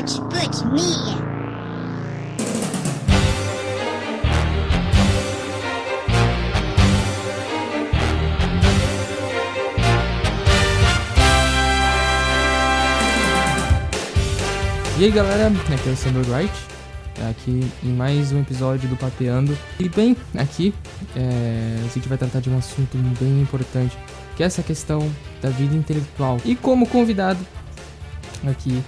Put. E aí galera, aqui é o Sandro Wright, aqui em mais um episódio do Papeando. E bem, aqui é, a gente vai tratar de um assunto bem importante, que é essa questão da vida intelectual. E como convidado aqui,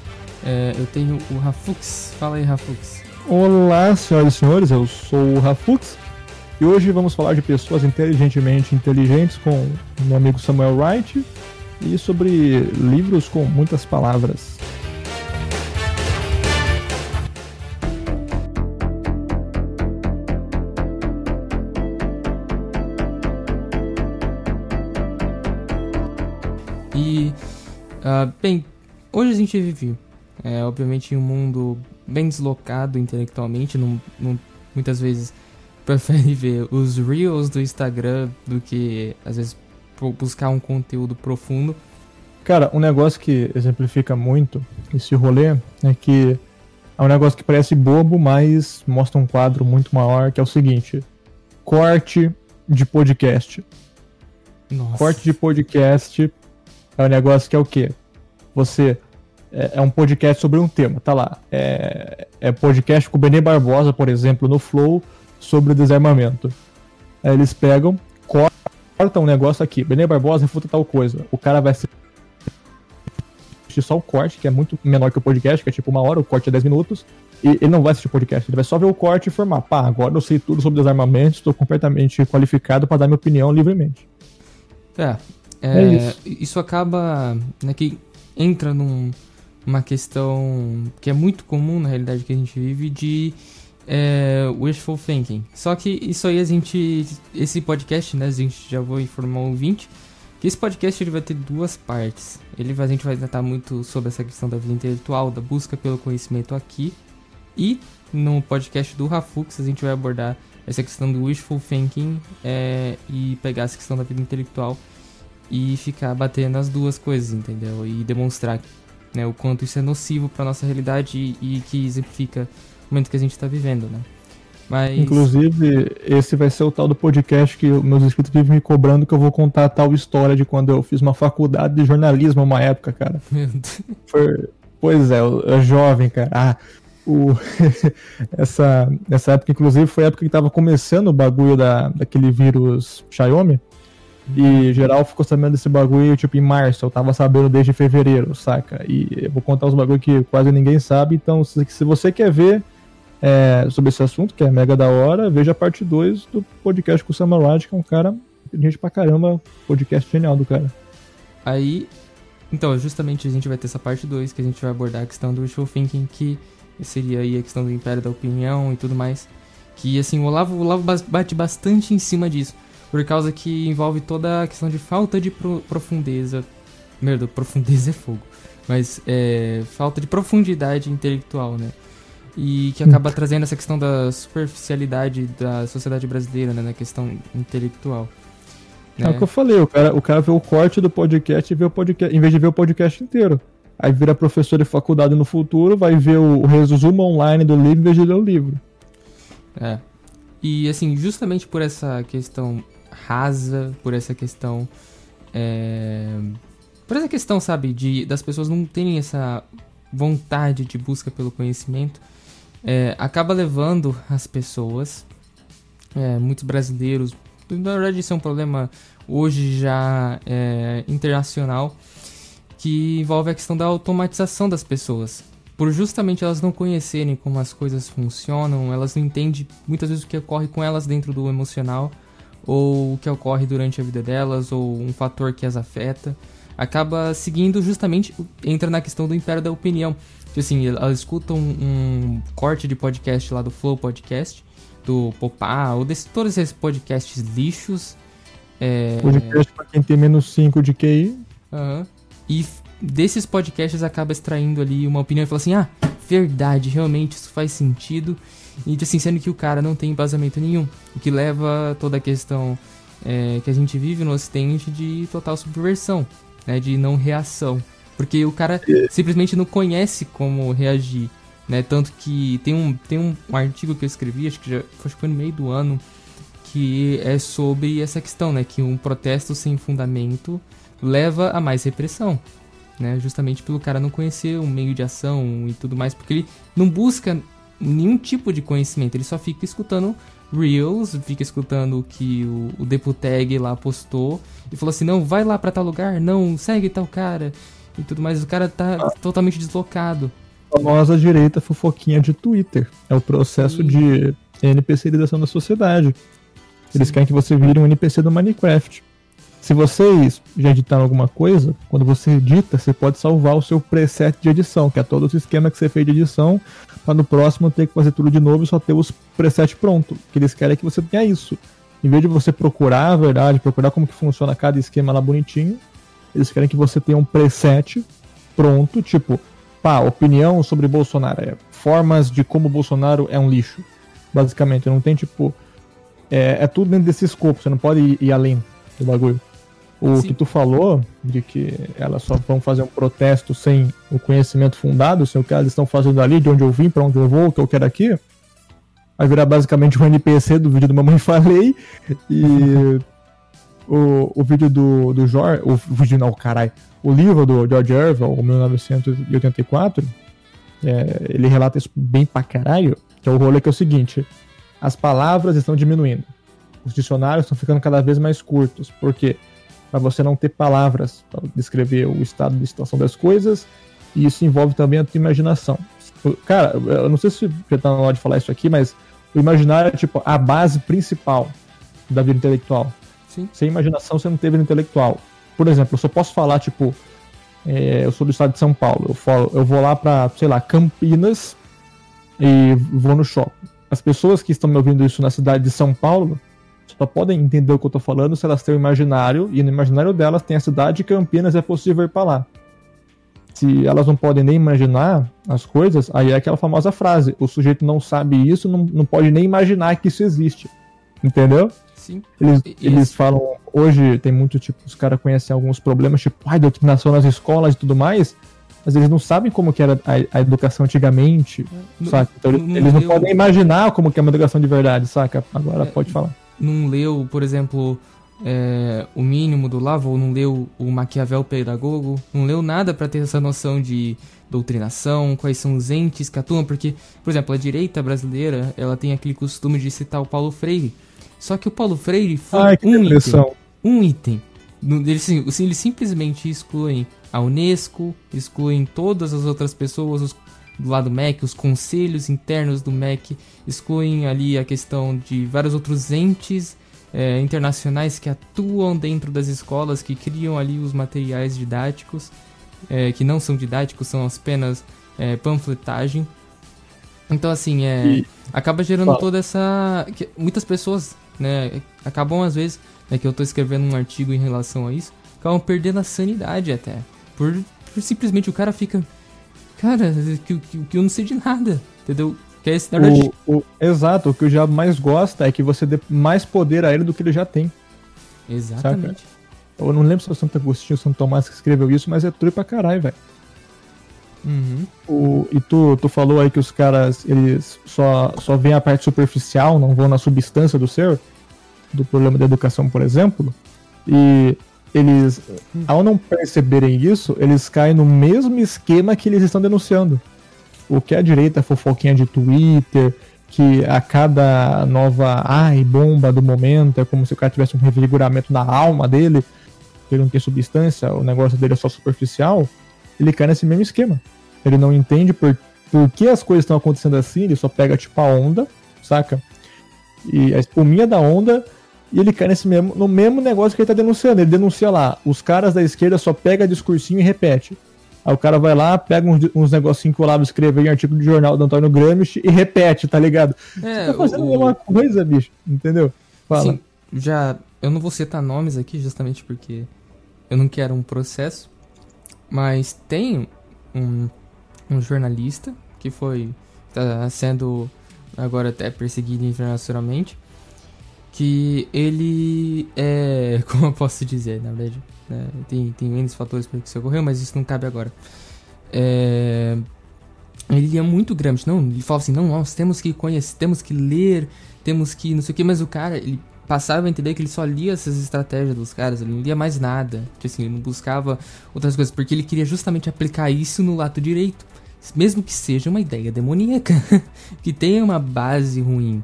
é, eu tenho o Rafux. Fala aí, Rafux. Olá, senhoras e senhores, eu sou o Rafux e hoje vamos falar de pessoas inteligentemente inteligentes com meu amigo Samuel Wright e sobre livros com muitas palavras. E, ah, bem, hoje a gente vive, é, obviamente, em um mundo bem deslocado intelectualmente, não, não- muitas vezes prefere ver os reels do Instagram do que, às vezes, buscar um conteúdo profundo. Cara, um negócio que exemplifica muito esse rolê é que é um negócio que parece bobo, mas mostra um quadro muito maior, que é o seguinte: corte de podcast. Nossa. Corte de podcast é um negócio que é o quê? Você é, é um podcast sobre um tema, tá lá. É, é podcast com o Benê Barbosa, por exemplo, no Flow, sobre desarmamento. Aí eles pegam, cortam um negócio aqui. Benê Barbosa refuta tal coisa. O cara vai assistir só o corte, que é muito menor que o podcast, que é tipo uma hora, o corte é 10 minutos. E ele não vai assistir o podcast, ele vai só ver o corte e informar. Pá, agora eu sei tudo sobre desarmamento, estou completamente qualificado para dar minha opinião livremente. É, É é, isso. isso acaba, né, que entra num, uma questão que é muito comum na realidade que a gente vive de é, wishful thinking. Só que isso aí a gente, esse podcast, né, a gente já vou informar o ouvinte, que esse podcast ele vai ter duas partes. Ele a gente vai tratar muito sobre essa questão da vida intelectual, da busca pelo conhecimento aqui, e no podcast do Rafux a gente vai abordar essa questão do wishful thinking é, e pegar essa questão da vida intelectual e ficar batendo as duas coisas, entendeu? E demonstrar né, o quanto isso é nocivo para nossa realidade e, e que exemplifica o momento que a gente está vivendo, né? Mas Inclusive, esse vai ser o tal do podcast que meus inscritos vivem me cobrando que eu vou contar a tal história de quando eu fiz uma faculdade de jornalismo uma época, cara. Meu Deus. Foi- Pois é, eu, eu jovem, cara. Ah, o... essa, essa época, inclusive, foi a época que tava começando o bagulho da, daquele vírus Xiaomi. E geral ficou sabendo desse bagulho, tipo, em março. Eu tava sabendo desde fevereiro, saca? E eu vou contar uns bagulho que quase ninguém sabe. Então, se, se você quer ver é, sobre esse assunto, que é mega da hora, veja a parte 2 do podcast com o Samurai, que é um cara inteligente pra caramba. Podcast genial do cara. Aí, então, justamente a gente vai ter essa parte 2 que a gente vai abordar a questão do wishful thinking, que seria aí a questão do império da opinião e tudo mais. Que, assim, o Olavo, o Olavo bate bastante em cima disso, por causa que envolve toda a questão de falta de pro- profundeza. Merda, profundeza é fogo. Mas, é, falta de profundidade intelectual, né? E que acaba trazendo essa questão da superficialidade da sociedade brasileira, né? Na questão intelectual. É o né? que eu falei, o cara, o cara vê o corte do podcast e vê o podcast, em vez de ver o podcast inteiro. Aí vira professor de faculdade no futuro, vai ver o, o resumo online do livro em vez de ler o livro. É. E assim, justamente por essa questão por essa questão. é, Por essa questão, sabe, de das pessoas não terem essa vontade de busca pelo conhecimento, é, acaba levando as pessoas, é, muitos brasileiros, na verdade isso é um problema hoje já é, internacional, que envolve a questão da automatização das pessoas. Por justamente elas não conhecerem como as coisas funcionam, elas não entendem muitas vezes o que ocorre com elas dentro do emocional, ou o que ocorre durante a vida delas, ou um fator que as afeta. Acaba seguindo justamente, entra na questão do império da opinião. Tipo assim, elas escutam um corte de podcast lá do Flow Podcast, do Popá, ou desse, todos esses podcasts lixos. É, Podcast pra quem tem menos 5 de QI. Aham. E desses podcasts acaba extraindo ali uma opinião e fala assim: ah, verdade, realmente isso faz sentido. E assim, sendo que o cara não tem embasamento nenhum. O que leva toda a questão é, que a gente vive no ocidente de total subversão, né? De não reação. Porque o cara simplesmente não conhece como reagir, né? Tanto que tem um, tem um, um artigo que eu escrevi, acho que, já, acho que foi no meio do ano, que é sobre essa questão, né? Que um protesto sem fundamento leva a mais repressão, né? Justamente pelo cara não conhecer um meio de ação e tudo mais, porque ele não busca nenhum tipo de conhecimento, ele só fica escutando Reels, fica escutando o que o, o Deputeg lá postou e falou assim: não, vai lá pra tal lugar, não, segue tal cara e tudo mais. O cara tá ah. totalmente deslocado. A famosa direita fofoquinha de Twitter. É o processo Sim. de NPCização da sociedade. Eles Sim. querem que você vire um NPC do Minecraft. Se vocês já editaram alguma coisa, quando você edita, você pode salvar o seu preset de edição, que é todo o esquema que você fez de edição, para no próximo ter que fazer tudo de novo e só ter os presets pronto. Que eles querem que você tenha isso. Em vez de você procurar a verdade, procurar como que funciona cada esquema lá bonitinho, eles querem que você tenha um preset pronto, tipo, pá, opinião sobre Bolsonaro, é formas de como Bolsonaro é um lixo. Basicamente, não tem tipo. É, é tudo dentro desse escopo, você não pode ir, ir além do bagulho. O Sim. que tu falou, de que elas só vão fazer um protesto sem o conhecimento fundado, sem o que elas estão fazendo ali, de onde eu vim, para onde eu vou, o que eu quero aqui, vai virar basicamente um NPC do vídeo do Mamãe Falei, e o, o vídeo do, do George, o vídeo não, caralho, o livro do George Orwell, 1984, é, ele relata isso bem pra caralho, que é o rolê que é o seguinte, as palavras estão diminuindo, os dicionários estão ficando cada vez mais curtos, por quê? Porque para você não ter palavras para descrever o estado de situação das coisas, e isso envolve também a tua imaginação. Cara, eu não sei se já tá na hora de falar isso aqui, mas o imaginário é tipo a base principal da vida intelectual. Sim. Sem imaginação você não tem vida intelectual. Por exemplo, eu só posso falar, tipo, é, eu sou do estado de São Paulo, eu, falo, eu vou lá para, sei lá, Campinas e vou no shopping. As pessoas que estão me ouvindo isso na cidade de São Paulo só podem entender o que eu tô falando se elas têm o imaginário, e no imaginário delas tem a cidade de Campinas, é possível ir pra lá. Se elas não podem nem imaginar as coisas, aí é aquela famosa frase: o sujeito não sabe isso, não, não pode nem imaginar que isso existe. Entendeu? Sim. Eles, eles falam, hoje tem muito, tipo, os caras conhecem alguns problemas, tipo, ai, doutrinação nas escolas e tudo mais, mas eles não sabem como que era a, a educação antigamente, no, saca? Então no, eles não eu... podem imaginar como que é uma educação de verdade, saca? Agora é, pode falar não leu, por exemplo, é, o mínimo do Lavo, ou não leu o Maquiavel Pedagogo, não leu nada para ter essa noção de doutrinação, quais são os entes que atuam, porque, por exemplo, a direita brasileira, ela tem aquele costume de citar o Paulo Freire. Só que o Paulo Freire foi Ai, um item. Um item. Eles, eles simplesmente excluem a Unesco, excluem todas as outras pessoas, os do lado MEC, os conselhos internos do MEC excluem ali a questão de vários outros entes é, internacionais que atuam dentro das escolas, que criam ali os materiais didáticos, é, que não são didáticos, são apenas é, panfletagem. Então, assim, é, e... acaba gerando toda essa. muitas pessoas né, acabam, às vezes, né, que eu estou escrevendo um artigo em relação a isso, acabam perdendo a sanidade até. Por, por simplesmente o cara fica cara, que, que, que eu não sei de nada, entendeu? Que é esse o, o, Exato, o que o diabo mais gosta é que você dê mais poder a ele do que ele já tem. Exatamente. Saca? Eu não lembro se é o Santo Agostinho ou Santo Tomás que escreveu isso, mas é true pra caralho, velho. Uhum. O, e tu, tu falou aí que os caras eles só, só veem a parte superficial, não vão na substância do ser, do problema da educação, por exemplo. E eles, ao não perceberem isso, eles caem no mesmo esquema que eles estão denunciando. O que a direita fofoquinha de Twitter, que a cada nova ai, bomba do momento é como se o cara tivesse um revigoramento na alma dele, ele não tem substância, o negócio dele é só superficial, ele cai nesse mesmo esquema. Ele não entende por, por que as coisas estão acontecendo assim, ele só pega tipo a onda, saca? E a espuminha da onda e ele cai nesse mesmo, no mesmo negócio que ele tá denunciando. Ele denuncia lá, os caras da esquerda só pega discursinho e repete. Aí o cara vai lá, pega uns, uns negocinhos Olavo escreveu em artigo de jornal do Antônio Gramsci e repete, tá ligado? É, Você tá fazendo o... a mesma coisa, bicho, entendeu? Fala. Sim, já. Eu não vou citar nomes aqui, justamente porque eu não quero um processo. Mas tem um, um jornalista que foi. tá sendo agora até perseguido internacionalmente que ele é. Como eu posso dizer, na verdade? Né? Tem, tem N fatores para que isso ocorreu, mas isso não cabe agora. É, ele lia muito Gramsci, não, ele falava assim, não, nós temos que conhecer, temos que ler, temos que não sei o que, mas o cara, ele passava a entender que ele só lia essas estratégias dos caras, ele não lia mais nada, que assim, ele não buscava outras coisas, porque ele queria justamente aplicar isso no lado direito, mesmo que seja uma ideia demoníaca, que tenha uma base ruim,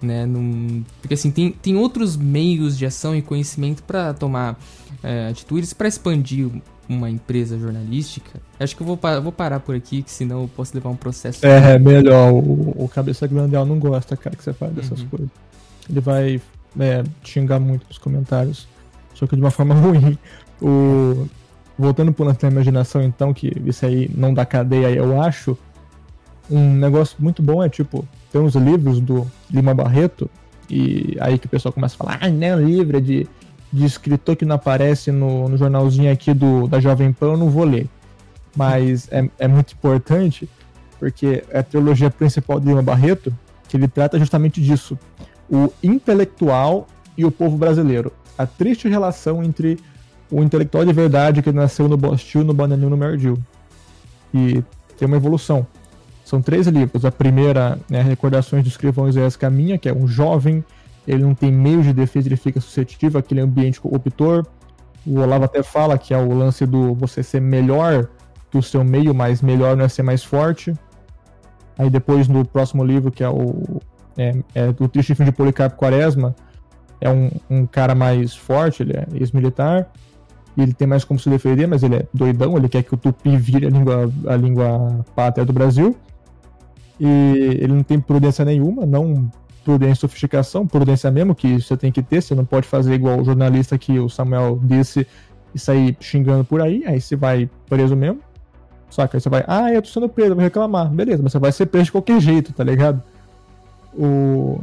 né? Num... Porque assim, tem, tem outros meios de ação e conhecimento para tomar é, atitudes, para expandir uma empresa jornalística. Acho que eu vou, vou parar por aqui, que senão eu posso levar um processo. É, é melhor. O, o Cabeça Grandial não gosta, cara, que você fale dessas uhum. coisas. Ele vai é, xingar muito nos comentários, só que de uma forma ruim. O... Voltando pro lance da imaginação, então, que isso aí não dá cadeia, eu acho. Um negócio muito bom é, tipo, tem uns livros do Lima Barreto, e aí que o pessoal começa a falar, ah, não, livro de, de escritor que não aparece no, no jornalzinho aqui do, da Jovem Pan, eu não vou ler. Mas é, é muito importante, porque é a trilogia principal de Lima Barreto, que ele trata justamente disso. O intelectual e o povo brasileiro. A triste relação entre o intelectual de verdade que nasceu no Bostil, no Bananinho, no Merdil. E tem uma evolução. São três livros. A primeira é Recordações do Escrivão Isaías Caminha, que é um jovem, ele não tem meios de defesa, ele fica suscetível àquele ambiente corruptor. O Olavo até fala que é o lance do você ser melhor que o seu meio, mas melhor não é ser mais forte. Aí depois no próximo livro, que é o é, é Triste Fim de Policarpo Quaresma, é um, um cara mais forte, ele é ex-militar, e ele tem mais como se defender, mas ele é doidão, ele quer que o tupi vire a língua, a língua pátria do Brasil. E ele não tem prudência nenhuma, não prudência e sofisticação, prudência mesmo, que você tem que ter, você não pode fazer igual o jornalista que o Samuel disse e sair xingando por aí, aí você vai preso mesmo. Saca? Aí você vai, ah, eu tô sendo preso, vou reclamar. Beleza, mas você vai ser preso de qualquer jeito, tá ligado? O...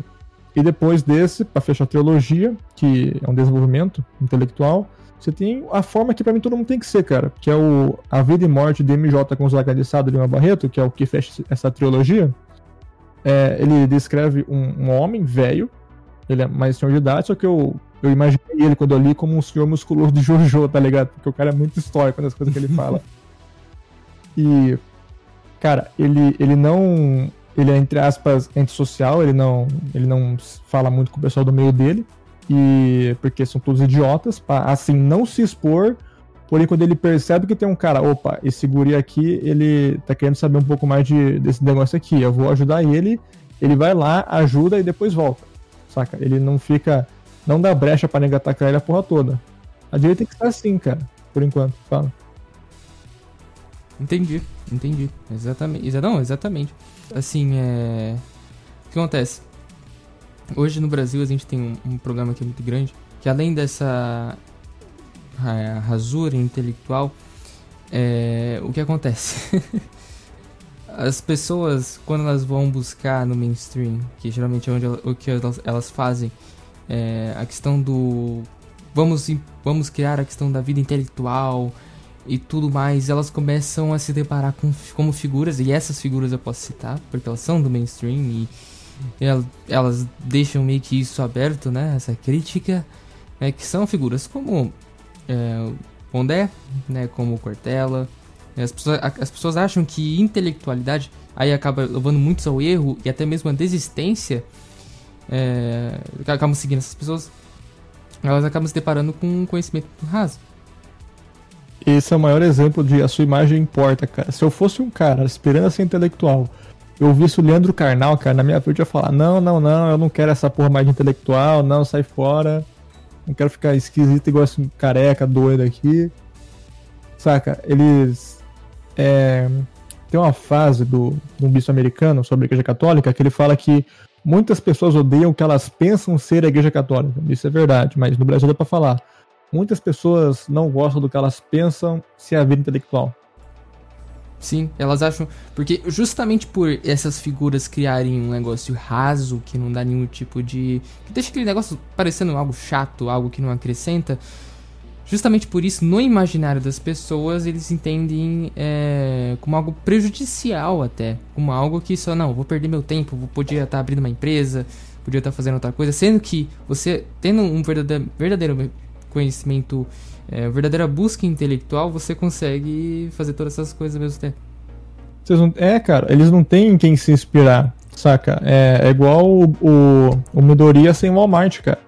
E depois desse, para fechar a trilogia, que é um desenvolvimento intelectual, você tem a forma que para mim todo mundo tem que ser, cara, que é o A Vida e Morte de MJ com os Lagadiçado de Lima Barreto, que é o que fecha essa trilogia. É, ele descreve um, um homem velho, ele é mais senhor de idade, só que eu, eu imaginei ele quando eu li como um senhor musculoso de Jojo, tá ligado? Porque o cara é muito histórico nas coisas que ele fala. e, cara, ele, ele não. Ele é, entre aspas, antissocial, ele não, ele não fala muito com o pessoal do meio dele e porque são todos idiotas, para assim não se expor. Porém, quando ele percebe que tem um cara, opa, esse guri aqui, ele tá querendo saber um pouco mais de, desse negócio aqui, eu vou ajudar ele, ele vai lá, ajuda e depois volta. Saca? Ele não fica. Não dá brecha pra negar atacar ele a porra toda. A direita tem que estar assim, cara, por enquanto. Fala. Entendi, entendi. Exatamente. Não, exatamente. Assim, é. O que acontece? Hoje no Brasil a gente tem um, um programa que é muito grande, que além dessa rasura intelectual, é, o que acontece? As pessoas, quando elas vão buscar no mainstream, que geralmente é onde o que elas, elas fazem, é, a questão do vamos, vamos criar a questão da vida intelectual e tudo mais, elas começam a se deparar com como figuras, e essas figuras eu posso citar, porque elas são do mainstream e elas deixam meio que isso aberto, né? Essa crítica, é que são figuras como é, Pondé, né? Como Cortella. As pessoas, as pessoas acham que intelectualidade aí acaba levando muitos ao erro e até mesmo a desistência. É, acabam seguindo essas pessoas. Elas acabam se deparando com um conhecimento raso. Esse é o maior exemplo de a sua imagem importa, cara. Se eu fosse um cara esperando ser intelectual eu visse o Leandro Carnal, cara, na minha frente, eu falar: não, não, não, eu não quero essa porra mais de intelectual, não, sai fora. Não quero ficar esquisito igual esse careca doido aqui. Saca? Eles. É, tem uma fase do, do bispo americano sobre a Igreja Católica que ele fala que muitas pessoas odeiam o que elas pensam ser a Igreja Católica. Isso é verdade, mas no Brasil dá pra falar. Muitas pessoas não gostam do que elas pensam ser a vida intelectual. Sim, elas acham. Porque justamente por essas figuras criarem um negócio raso, que não dá nenhum tipo de. que deixa aquele negócio parecendo algo chato, algo que não acrescenta. Justamente por isso, no imaginário das pessoas, eles entendem é, como algo prejudicial até. Como algo que só, não, vou perder meu tempo, poder estar abrindo uma empresa, podia estar fazendo outra coisa, sendo que você, tendo um verdadeiro conhecimento, é, verdadeira busca intelectual, você consegue fazer todas essas coisas ao mesmo tempo. Não, é, cara, eles não têm quem se inspirar, saca? É, é igual o, o, o Midoriya sem Walmart, cara.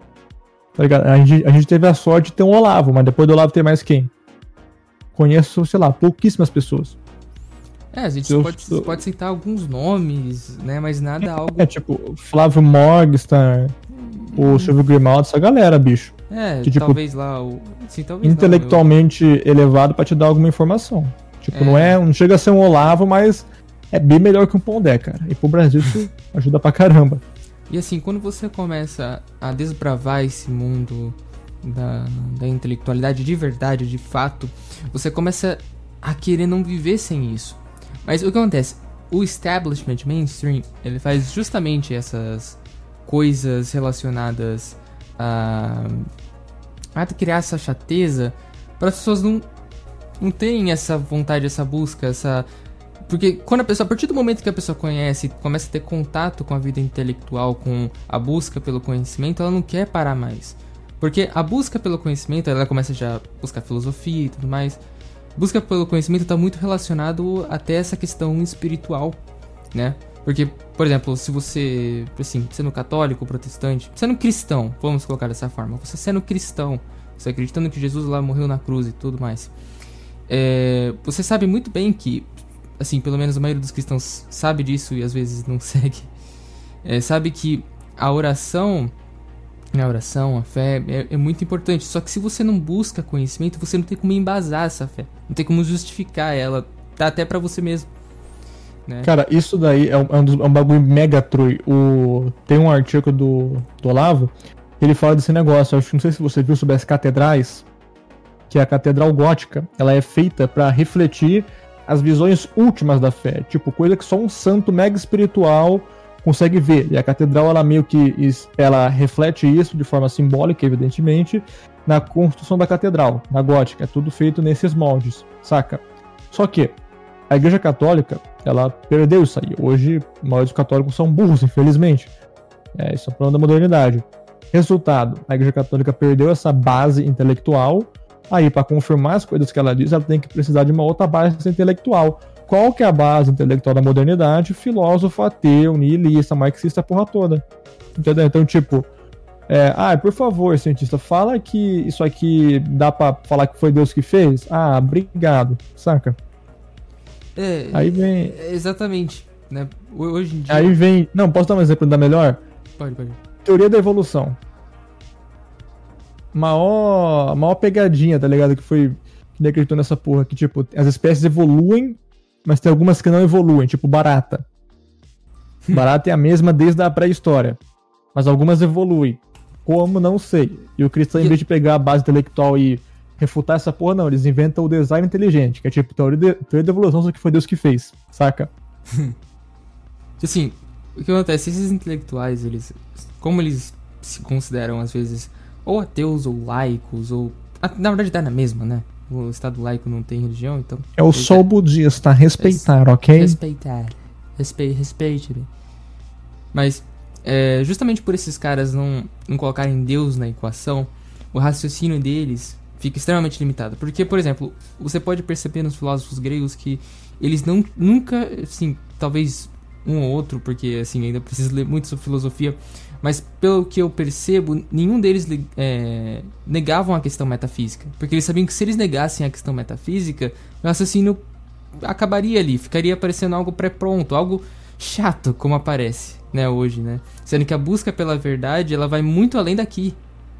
Tá ligado? A gente, a gente teve a sorte de ter um Olavo, mas depois do Olavo tem mais quem? Conheço, sei lá, pouquíssimas pessoas. É, a gente pode, pode citar alguns nomes, né? Mas nada algo. É, tipo, Flávio Morgenstern, hum. o Silvio Grimaldo, essa galera, bicho. É, que, tipo, talvez lá o. Sim, talvez intelectualmente não, eu... elevado para te dar alguma informação. Tipo, é. não é. Não chega a ser um Olavo, mas é bem melhor que um Pondé, cara. E pro Brasil isso ajuda pra caramba. E assim, quando você começa a desbravar esse mundo da, da intelectualidade de verdade, de fato, você começa a querer não viver sem isso. Mas o que acontece? O establishment mainstream, ele faz justamente essas coisas relacionadas a, a criar essa chateza para as pessoas não, não terem essa vontade, essa busca, essa porque quando a pessoa, a partir do momento que a pessoa conhece, começa a ter contato com a vida intelectual, com a busca pelo conhecimento, ela não quer parar mais. Porque a busca pelo conhecimento, ela começa já a buscar filosofia e tudo mais busca pelo conhecimento está muito relacionado até essa questão espiritual, né? Porque, por exemplo, se você, assim, sendo católico, protestante, sendo cristão, vamos colocar dessa forma, você sendo cristão, você acreditando que Jesus lá morreu na cruz e tudo mais, é, você sabe muito bem que, assim, pelo menos a maioria dos cristãos sabe disso e às vezes não segue, é, sabe que a oração a oração, a fé é, é, muito importante. Só que se você não busca conhecimento, você não tem como embasar essa fé. Não tem como justificar ela. Tá até para você mesmo. Né? Cara, isso daí é um, é é um bagulho mega trui. O... Tem um artigo do, do Olavo ele fala desse negócio. Eu acho, não sei se você viu sobre as catedrais. Que a catedral gótica ela é feita para refletir as visões últimas da fé. Tipo, coisa que só um santo mega espiritual consegue ver. E a catedral, ela meio que ela reflete isso de forma simbólica, evidentemente, na construção da catedral, na gótica. É tudo feito nesses moldes, saca? Só que a Igreja Católica, ela perdeu isso aí. Hoje, nós católicos são burros, infelizmente. É, isso é um problema da modernidade. Resultado, a Igreja Católica perdeu essa base intelectual. Aí, para confirmar as coisas que ela diz, ela tem que precisar de uma outra base intelectual qual que é a base intelectual da modernidade? Filósofo ateu, nihilista, marxista, porra toda. Entendeu? Então, tipo, é, ah, por favor, cientista, fala que isso aqui dá pra falar que foi Deus que fez? Ah, obrigado, saca? É, aí vem. É, exatamente. Né? Hoje em dia. Aí vem. Não, posso dar um exemplo da melhor? Pode, pode. Teoria da evolução. Maior, maior pegadinha, tá ligado? Que foi. Que acreditou nessa porra. Que, tipo, as espécies evoluem mas tem algumas que não evoluem, tipo barata. Barata é a mesma desde a pré-história, mas algumas evoluem. Como, não sei. E o cristão, em vez de pegar a base intelectual e refutar essa porra, não, eles inventam o design inteligente, que é tipo teoria de, teoria de evolução, só que foi Deus que fez, saca? assim, o que acontece? Esses intelectuais, eles. Como eles se consideram, às vezes, ou ateus ou laicos, ou. Na verdade, tá na mesma, né? o Estado laico não tem religião, então. É o sol budista, respeitar, ok? Respeitar. Respe respeite. Né? Mas, é, justamente por esses caras não, não colocarem Deus na equação, o raciocínio deles fica extremamente limitado. Porque, por exemplo, você pode perceber nos filósofos gregos que eles não nunca, assim, talvez um ou outro, porque assim ainda preciso ler muito sobre filosofia, mas pelo que eu percebo, nenhum deles é, negavam a questão metafísica. Porque eles sabiam que se eles negassem a questão metafísica, o raciocínio acabaria ali, ficaria parecendo algo pré-pronto, algo chato, como aparece, né, hoje, né? Sendo que a busca pela verdade, ela vai muito além daqui,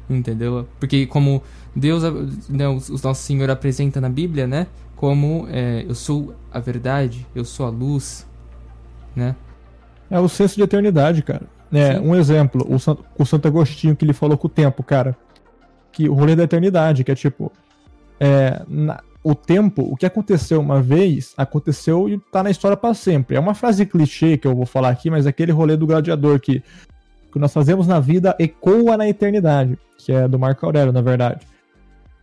entendeu? Porque como Deus, né, o nosso Senhor apresenta na Bíblia, né, como é, eu sou a verdade, eu sou a luz, né? É o senso de eternidade, cara. É, um exemplo, o, San, o Santo Agostinho que ele falou com o tempo, cara. Que o rolê da eternidade, que é tipo. É, na, o tempo, o que aconteceu uma vez, aconteceu e tá na história para sempre. É uma frase clichê que eu vou falar aqui, mas é aquele rolê do gladiador que o que nós fazemos na vida ecoa na eternidade, que é do Marco Aurélio, na verdade.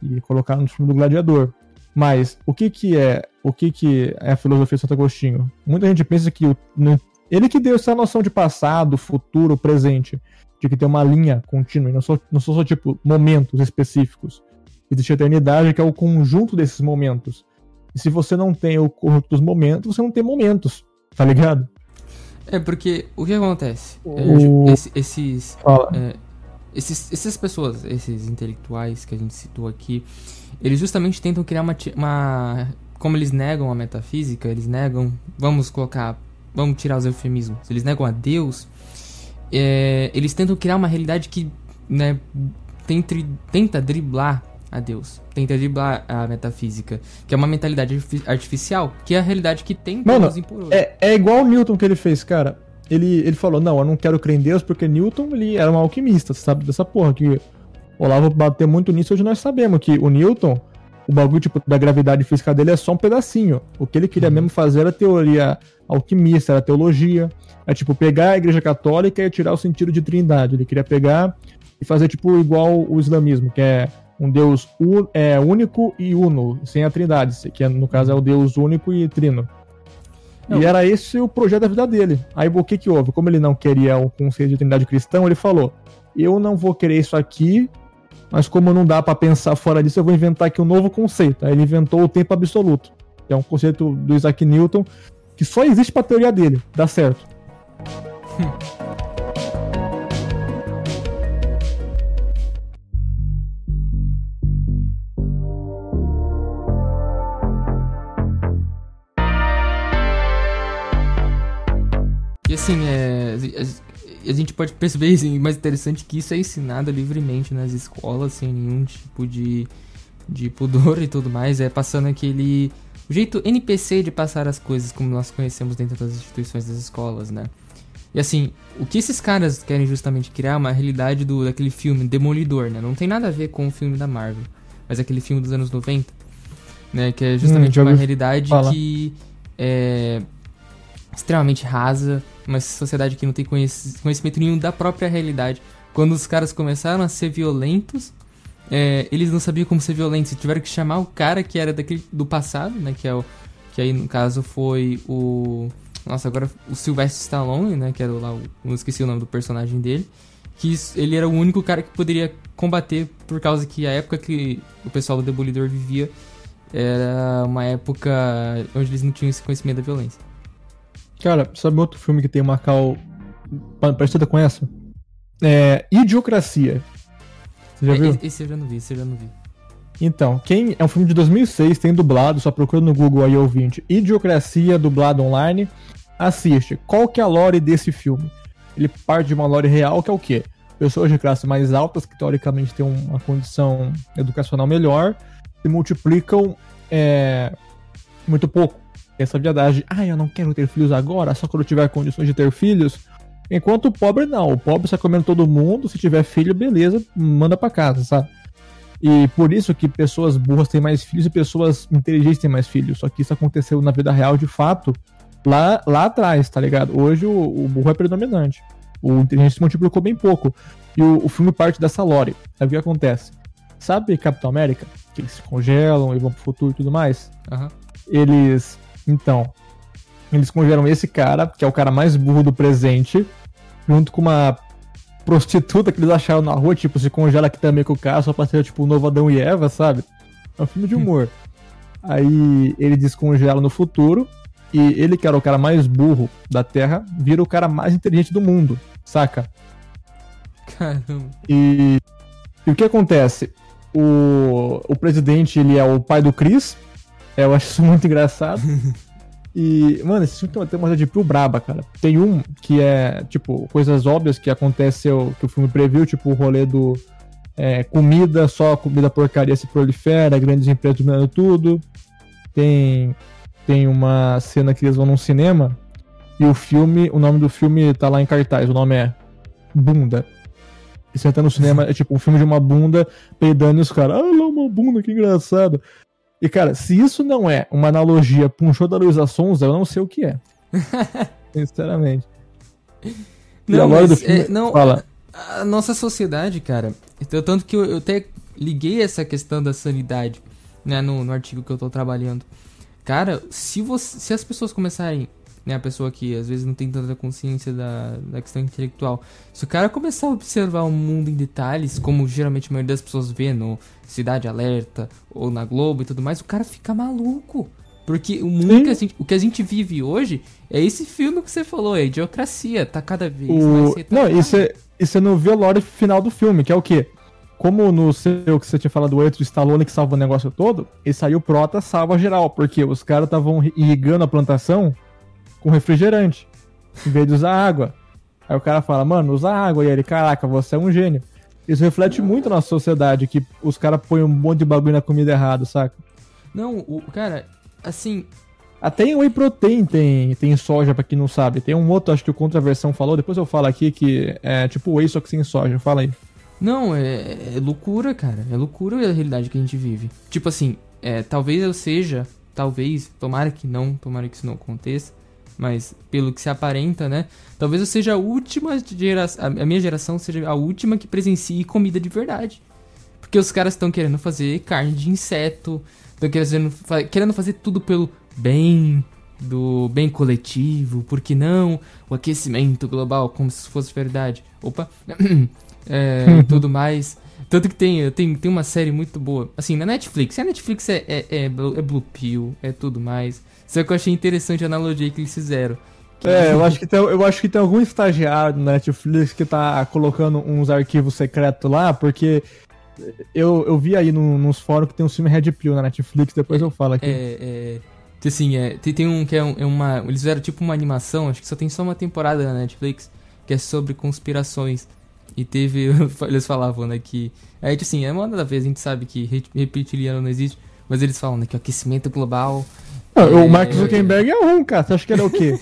E colocar no filme do gladiador. Mas o que que é, o que que é a filosofia de Santo Agostinho? Muita gente pensa que o, ele que deu essa noção de passado, futuro, presente. de que tem uma linha contínua, e não são, não são só, tipo, momentos específicos. Existe a eternidade, que é o conjunto desses momentos. E se você não tem o conjunto dos momentos, você não tem momentos, tá ligado? É, porque o que acontece? O- É, esse- esses, é, esses, essas pessoas, esses intelectuais que a gente citou aqui, eles justamente tentam criar uma, uma. Como eles negam a metafísica, eles negam. Vamos colocar. Vamos tirar os eufemismos. Eles negam a Deus. é, eles tentam criar uma realidade que né, tenta driblar a Deus. Tenta driblar a metafísica. Que é uma mentalidade artifi- artificial. Que é a realidade que tenta Mano. É, é igual o Newton que ele fez, cara. Ele, ele falou, não, eu não quero crer em Deus porque Newton ele era um alquimista, sabe dessa porra que o Olavo bateu muito nisso, hoje nós sabemos que o Newton, o bagulho tipo, da gravidade física dele é só um pedacinho. O que ele queria mesmo fazer era teoria alquimista, era teologia. É tipo pegar a igreja católica e tirar o sentido de trindade. Ele queria pegar e fazer tipo igual o islamismo, que é um Deus un- é, único e uno, sem a trindade, que é, no caso é o Deus único e trino. Não. E era esse o projeto da vida dele. Aí o que que houve? Como ele não queria o conceito de trindade cristão, ele falou: eu não vou querer isso aqui, mas como não dá pra pensar fora disso, eu vou inventar aqui um novo conceito. Aí ele inventou o tempo absoluto, que é um conceito do Isaac Newton que só existe pra teoria dele. Dá certo. E assim, é, a, a gente pode perceber, assim, mais interessante que isso é ensinado livremente nas escolas, sem nenhum tipo de, de pudor e tudo mais. É passando aquele. O jeito NPC de passar as coisas como nós conhecemos dentro das instituições das escolas, né? E assim, o que esses caras querem justamente criar é uma realidade do, daquele filme Demolidor, né? Não tem nada a ver com o filme da Marvel, mas aquele filme dos anos 90, né? Que é justamente já uma realidade falar. que é extremamente rasa, uma sociedade que não tem conhec- conhecimento nenhum da própria realidade. Quando os caras começaram a ser violentos, é, eles não sabiam como ser violentos e tiveram que chamar o cara que era daquele, do passado, né? Que é o que aí no caso foi o nossa agora o Sylvester Stallone, né? Que era lá o, não esqueci o nome do personagem dele. Que isso- ele era o único cara que poderia combater por causa que a época que o pessoal do Demolidor vivia era uma época onde eles não tinham esse conhecimento da violência. Cara, sabe outro filme que tem uma cal pa- parecida com essa? É Idiocracia. Você já É, viu? esse- Esse eu já não vi, esse eu já não vi. Então, quem é um filme de 2006, tem dublado, só procura no Google aí ouvinte. Idiocracia dublado online. Assiste. Qual que é a lore desse filme? Ele parte de uma lore real que é o quê? Pessoas de classe mais altas que teoricamente têm uma condição educacional melhor se multiplicam é, muito pouco. Essa viadagem, ah, eu não quero ter filhos agora, só quando eu tiver condições de ter filhos. Enquanto o pobre não, o pobre está comendo todo mundo, se tiver filho, beleza, manda pra casa, sabe? E por isso que pessoas burras têm mais filhos e pessoas inteligentes têm mais filhos. Só que isso aconteceu na vida real de fato lá, lá atrás, tá ligado? Hoje o, o burro é predominante. O inteligente se multiplicou bem pouco. E o, o filme parte dessa lore. Aí o que acontece? Sabe Capitão América? Que eles se congelam e vão pro futuro e tudo mais? Aham. Eles. Então. Eles congelam esse cara, que é o cara mais burro do presente, junto com uma prostituta que eles acharam na rua, tipo, se congela aqui também com o cara, só pra ser, tipo, o novo Adão e Eva, sabe? É um filme de humor. Aí ele descongela no futuro, e ele, que era o cara mais burro da Terra, vira o cara mais inteligente do mundo, saca? Caramba. E, e o que acontece? O, o presidente, ele é o pai do Chris. É, eu acho isso muito engraçado. E, mano, esse filme tem uma- tem uma de pio braba, cara. Tem um que é, tipo, coisas óbvias que aconteceu, que o filme previu, tipo, o rolê do é, comida, só comida porcaria se prolifera, grandes empresas dominando tudo. Tem, tem uma cena que eles vão num cinema e o filme, o nome do filme tá lá em cartaz, o nome é Bunda. E você entra no cinema, é tipo um filme de uma bunda peidando e os caras, ah, lá uma bunda, que engraçado. E cara, se isso não é uma analogia pra um show da Luísa Sonza, eu não sei o que é. Sinceramente. Não, mas, do filme, é, não, fala. a nossa sociedade, cara. Então, tanto que eu, eu até liguei essa questão da sanidade, né, no, no artigo que eu tô trabalhando. Cara, se, você, se as pessoas começarem né, a pessoa que às vezes não tem tanta consciência da, da questão intelectual, se o cara começar a observar o mundo em detalhes, como geralmente a maioria das pessoas vê no Cidade Alerta ou na Globo e tudo mais, o cara fica maluco. Porque o mundo que a gente, o que a gente vive hoje é esse filme que você falou, é a idiocracia, tá cada vez O... mais Não, isso é, isso é no velório final do filme, que é o quê? Como no seu que você tinha falado antes, o Stallone que salva o negócio todo, aí o Prota salva geral, porque os caras estavam irrigando a plantação com refrigerante, em vez de usar água. Aí o cara fala, mano, usa água. E ele, caraca, você é um gênio. Isso reflete muito na sociedade, que os caras põem um monte de bagulho na comida errada, saca? Não, o cara, assim, Até em whey protein tem, tem soja, pra quem não sabe. Tem um outro, acho que o Contraversão falou, depois eu falo aqui, que é tipo whey, só que sem soja. Fala aí. Não, é, é loucura, cara. É loucura a realidade que a gente vive. Tipo assim, é, talvez eu seja, talvez, tomara que não, tomara que isso não aconteça, mas pelo que se aparenta, né? Talvez eu seja a última geração, a minha geração seja a última que presencie comida de verdade. Porque os caras estão querendo fazer carne de inseto, estão querendo, querendo fazer tudo pelo bem do bem coletivo, por que não o aquecimento global como se fosse verdade. Opa. é, tudo mais. Tanto que tem, tem, tem uma série muito boa. Assim, na Netflix. A Netflix é, é, é, é Blue Pill, é tudo mais. Só que eu achei interessante a analogia que eles fizeram. Que- É, eu acho que tem, eu acho que tem algum estagiário na Netflix que tá colocando uns arquivos secretos lá, porque eu, eu vi aí no- nos fóruns que tem um filme Red Pill na Netflix, depois eu falo aqui. É, é. que Assim, é, tem, tem um que é, um- é uma. Eles fizeram tipo uma animação, acho que só tem só uma temporada na Netflix, que é sobre conspirações. E teve. Eles falavam, né, que. Aí, assim, é uma da vez, a gente sabe que re- reptiliano não existe, mas eles falam, né, que o aquecimento global. Ah, o Mark Zuckerberg é um, cara. Você acha que ele é o quê?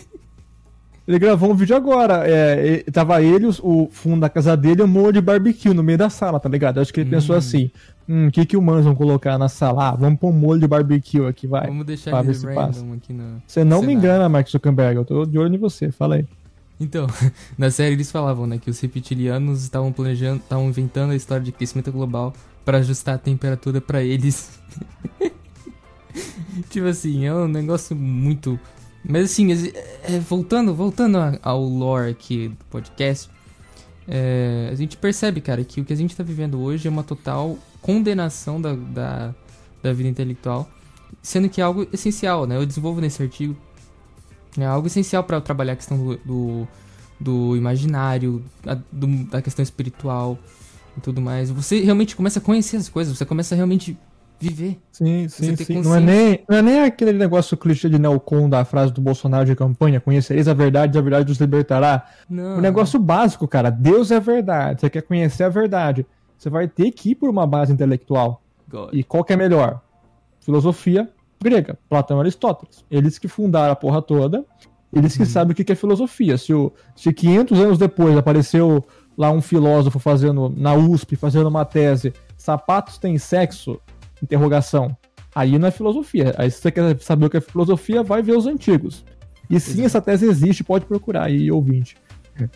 ele gravou um vídeo agora. É, tava ele, o fundo da casa dele um molho de barbecue no meio da sala, tá ligado? Eu acho que ele pensou Hum. assim: hum, o que, que humanos vão colocar na sala? Ah, vamos pôr um molho de barbecue aqui, vai. Vamos deixar ele random passa. aqui no. Você não me engana, Mark Zuckerberg. Eu tô de olho em você. Fala aí. Então, na série eles falavam, né, que os reptilianos estavam planejando, estavam inventando a história de aquecimento global pra ajustar a temperatura pra eles. tipo assim, é um negócio muito. Mas assim, é- voltando, voltando ao lore aqui do podcast, é, a gente percebe, cara, que o que a gente tá vivendo hoje é uma total condenação da, da, da vida intelectual, sendo que é algo essencial, né? Eu desenvolvo nesse artigo é algo essencial para trabalhar a questão do, do, do imaginário, a- do- da questão espiritual e tudo mais. Você realmente começa a conhecer as coisas, você começa a realmente viver. Sim, sim, sim. Não é, nem, não é nem aquele negócio clichê de neocon da frase do Bolsonaro de campanha: conhecereis a verdade, a verdade os libertará. Não. O negócio básico, cara. Deus é verdade. Você quer conhecer a verdade. Você vai ter que ir por uma base intelectual. God. E qual que é melhor? Filosofia grega, Platão e Aristóteles. Eles que fundaram a porra toda, eles que sabem o que que é filosofia. Se, o, se 500 anos depois apareceu lá um filósofo fazendo na USP, fazendo uma tese, sapatos têm sexo? Interrogação. Aí não é filosofia. Aí se você quer saber o que é filosofia, vai ver os antigos. E sim, essa tese existe, pode procurar aí, ouvinte.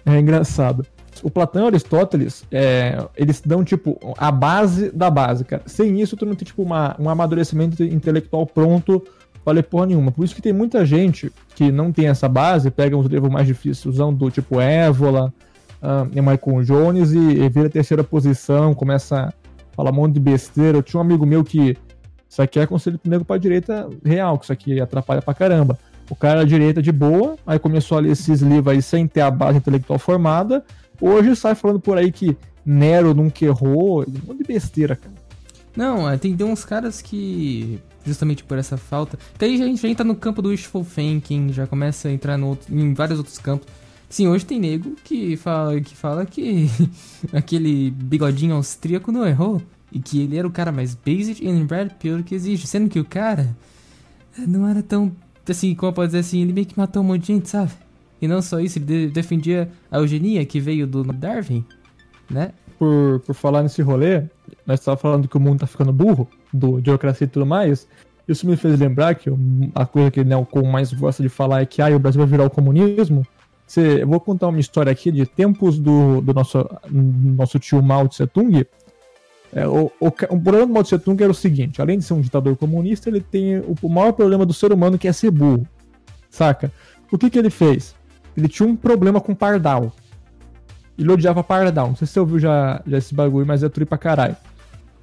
É engraçado. O Platão e Aristóteles, é, eles dão, tipo, a base da base, cara. Sem isso, tu não tem, tipo, uma, um amadurecimento intelectual pronto pra ler porra nenhuma. Por isso que tem muita gente que não tem essa base, pega uns livros mais difíceis, usando do tipo Évola, ah, e Michael Jones, e, e vira a terceira posição, começa a falar um monte de besteira. Eu tinha um amigo meu que isso aqui é conselho pro nego pra direita real, que isso aqui atrapalha pra caramba. O cara era direita de boa, aí começou a ler esses livros aí sem ter a base intelectual formada. Hoje sai falando por aí que Nero nunca errou, um monte de besteira, cara. Não, é, tem, uns caras que, justamente por essa falta. Que aí a gente já entra no campo do wishful thinking, já começa a entrar no em vários outros campos. Sim, hoje tem nego que fala que, fala que aquele bigodinho austríaco não errou. E que ele era o cara mais basic and red pill que existe. Sendo que o cara não era tão. Assim, como pode dizer assim, ele meio que matou um monte de gente, sabe? E não só isso, ele de- defendia a eugenia que veio do Darwin, né? Por, por falar nesse rolê, nós estávamos falando que o mundo tá ficando burro, do idiocracia e tudo mais. Isso me fez lembrar que a coisa que o Nelcon mais gosta de falar é que ah, o Brasil vai virar o comunismo. Você, eu vou contar uma história aqui de tempos do, do nosso, nosso tio Mao Tse Tung. É, o, o, o problema do Mao Tse Tung era o seguinte: além de ser um ditador comunista, ele tem o, o maior problema do ser humano que é ser burro. Saca? O que que ele fez? Ele tinha um problema com pardal. Ele odiava pardal. Não sei se você ouviu já, já esse bagulho, mas é truque pra caralho.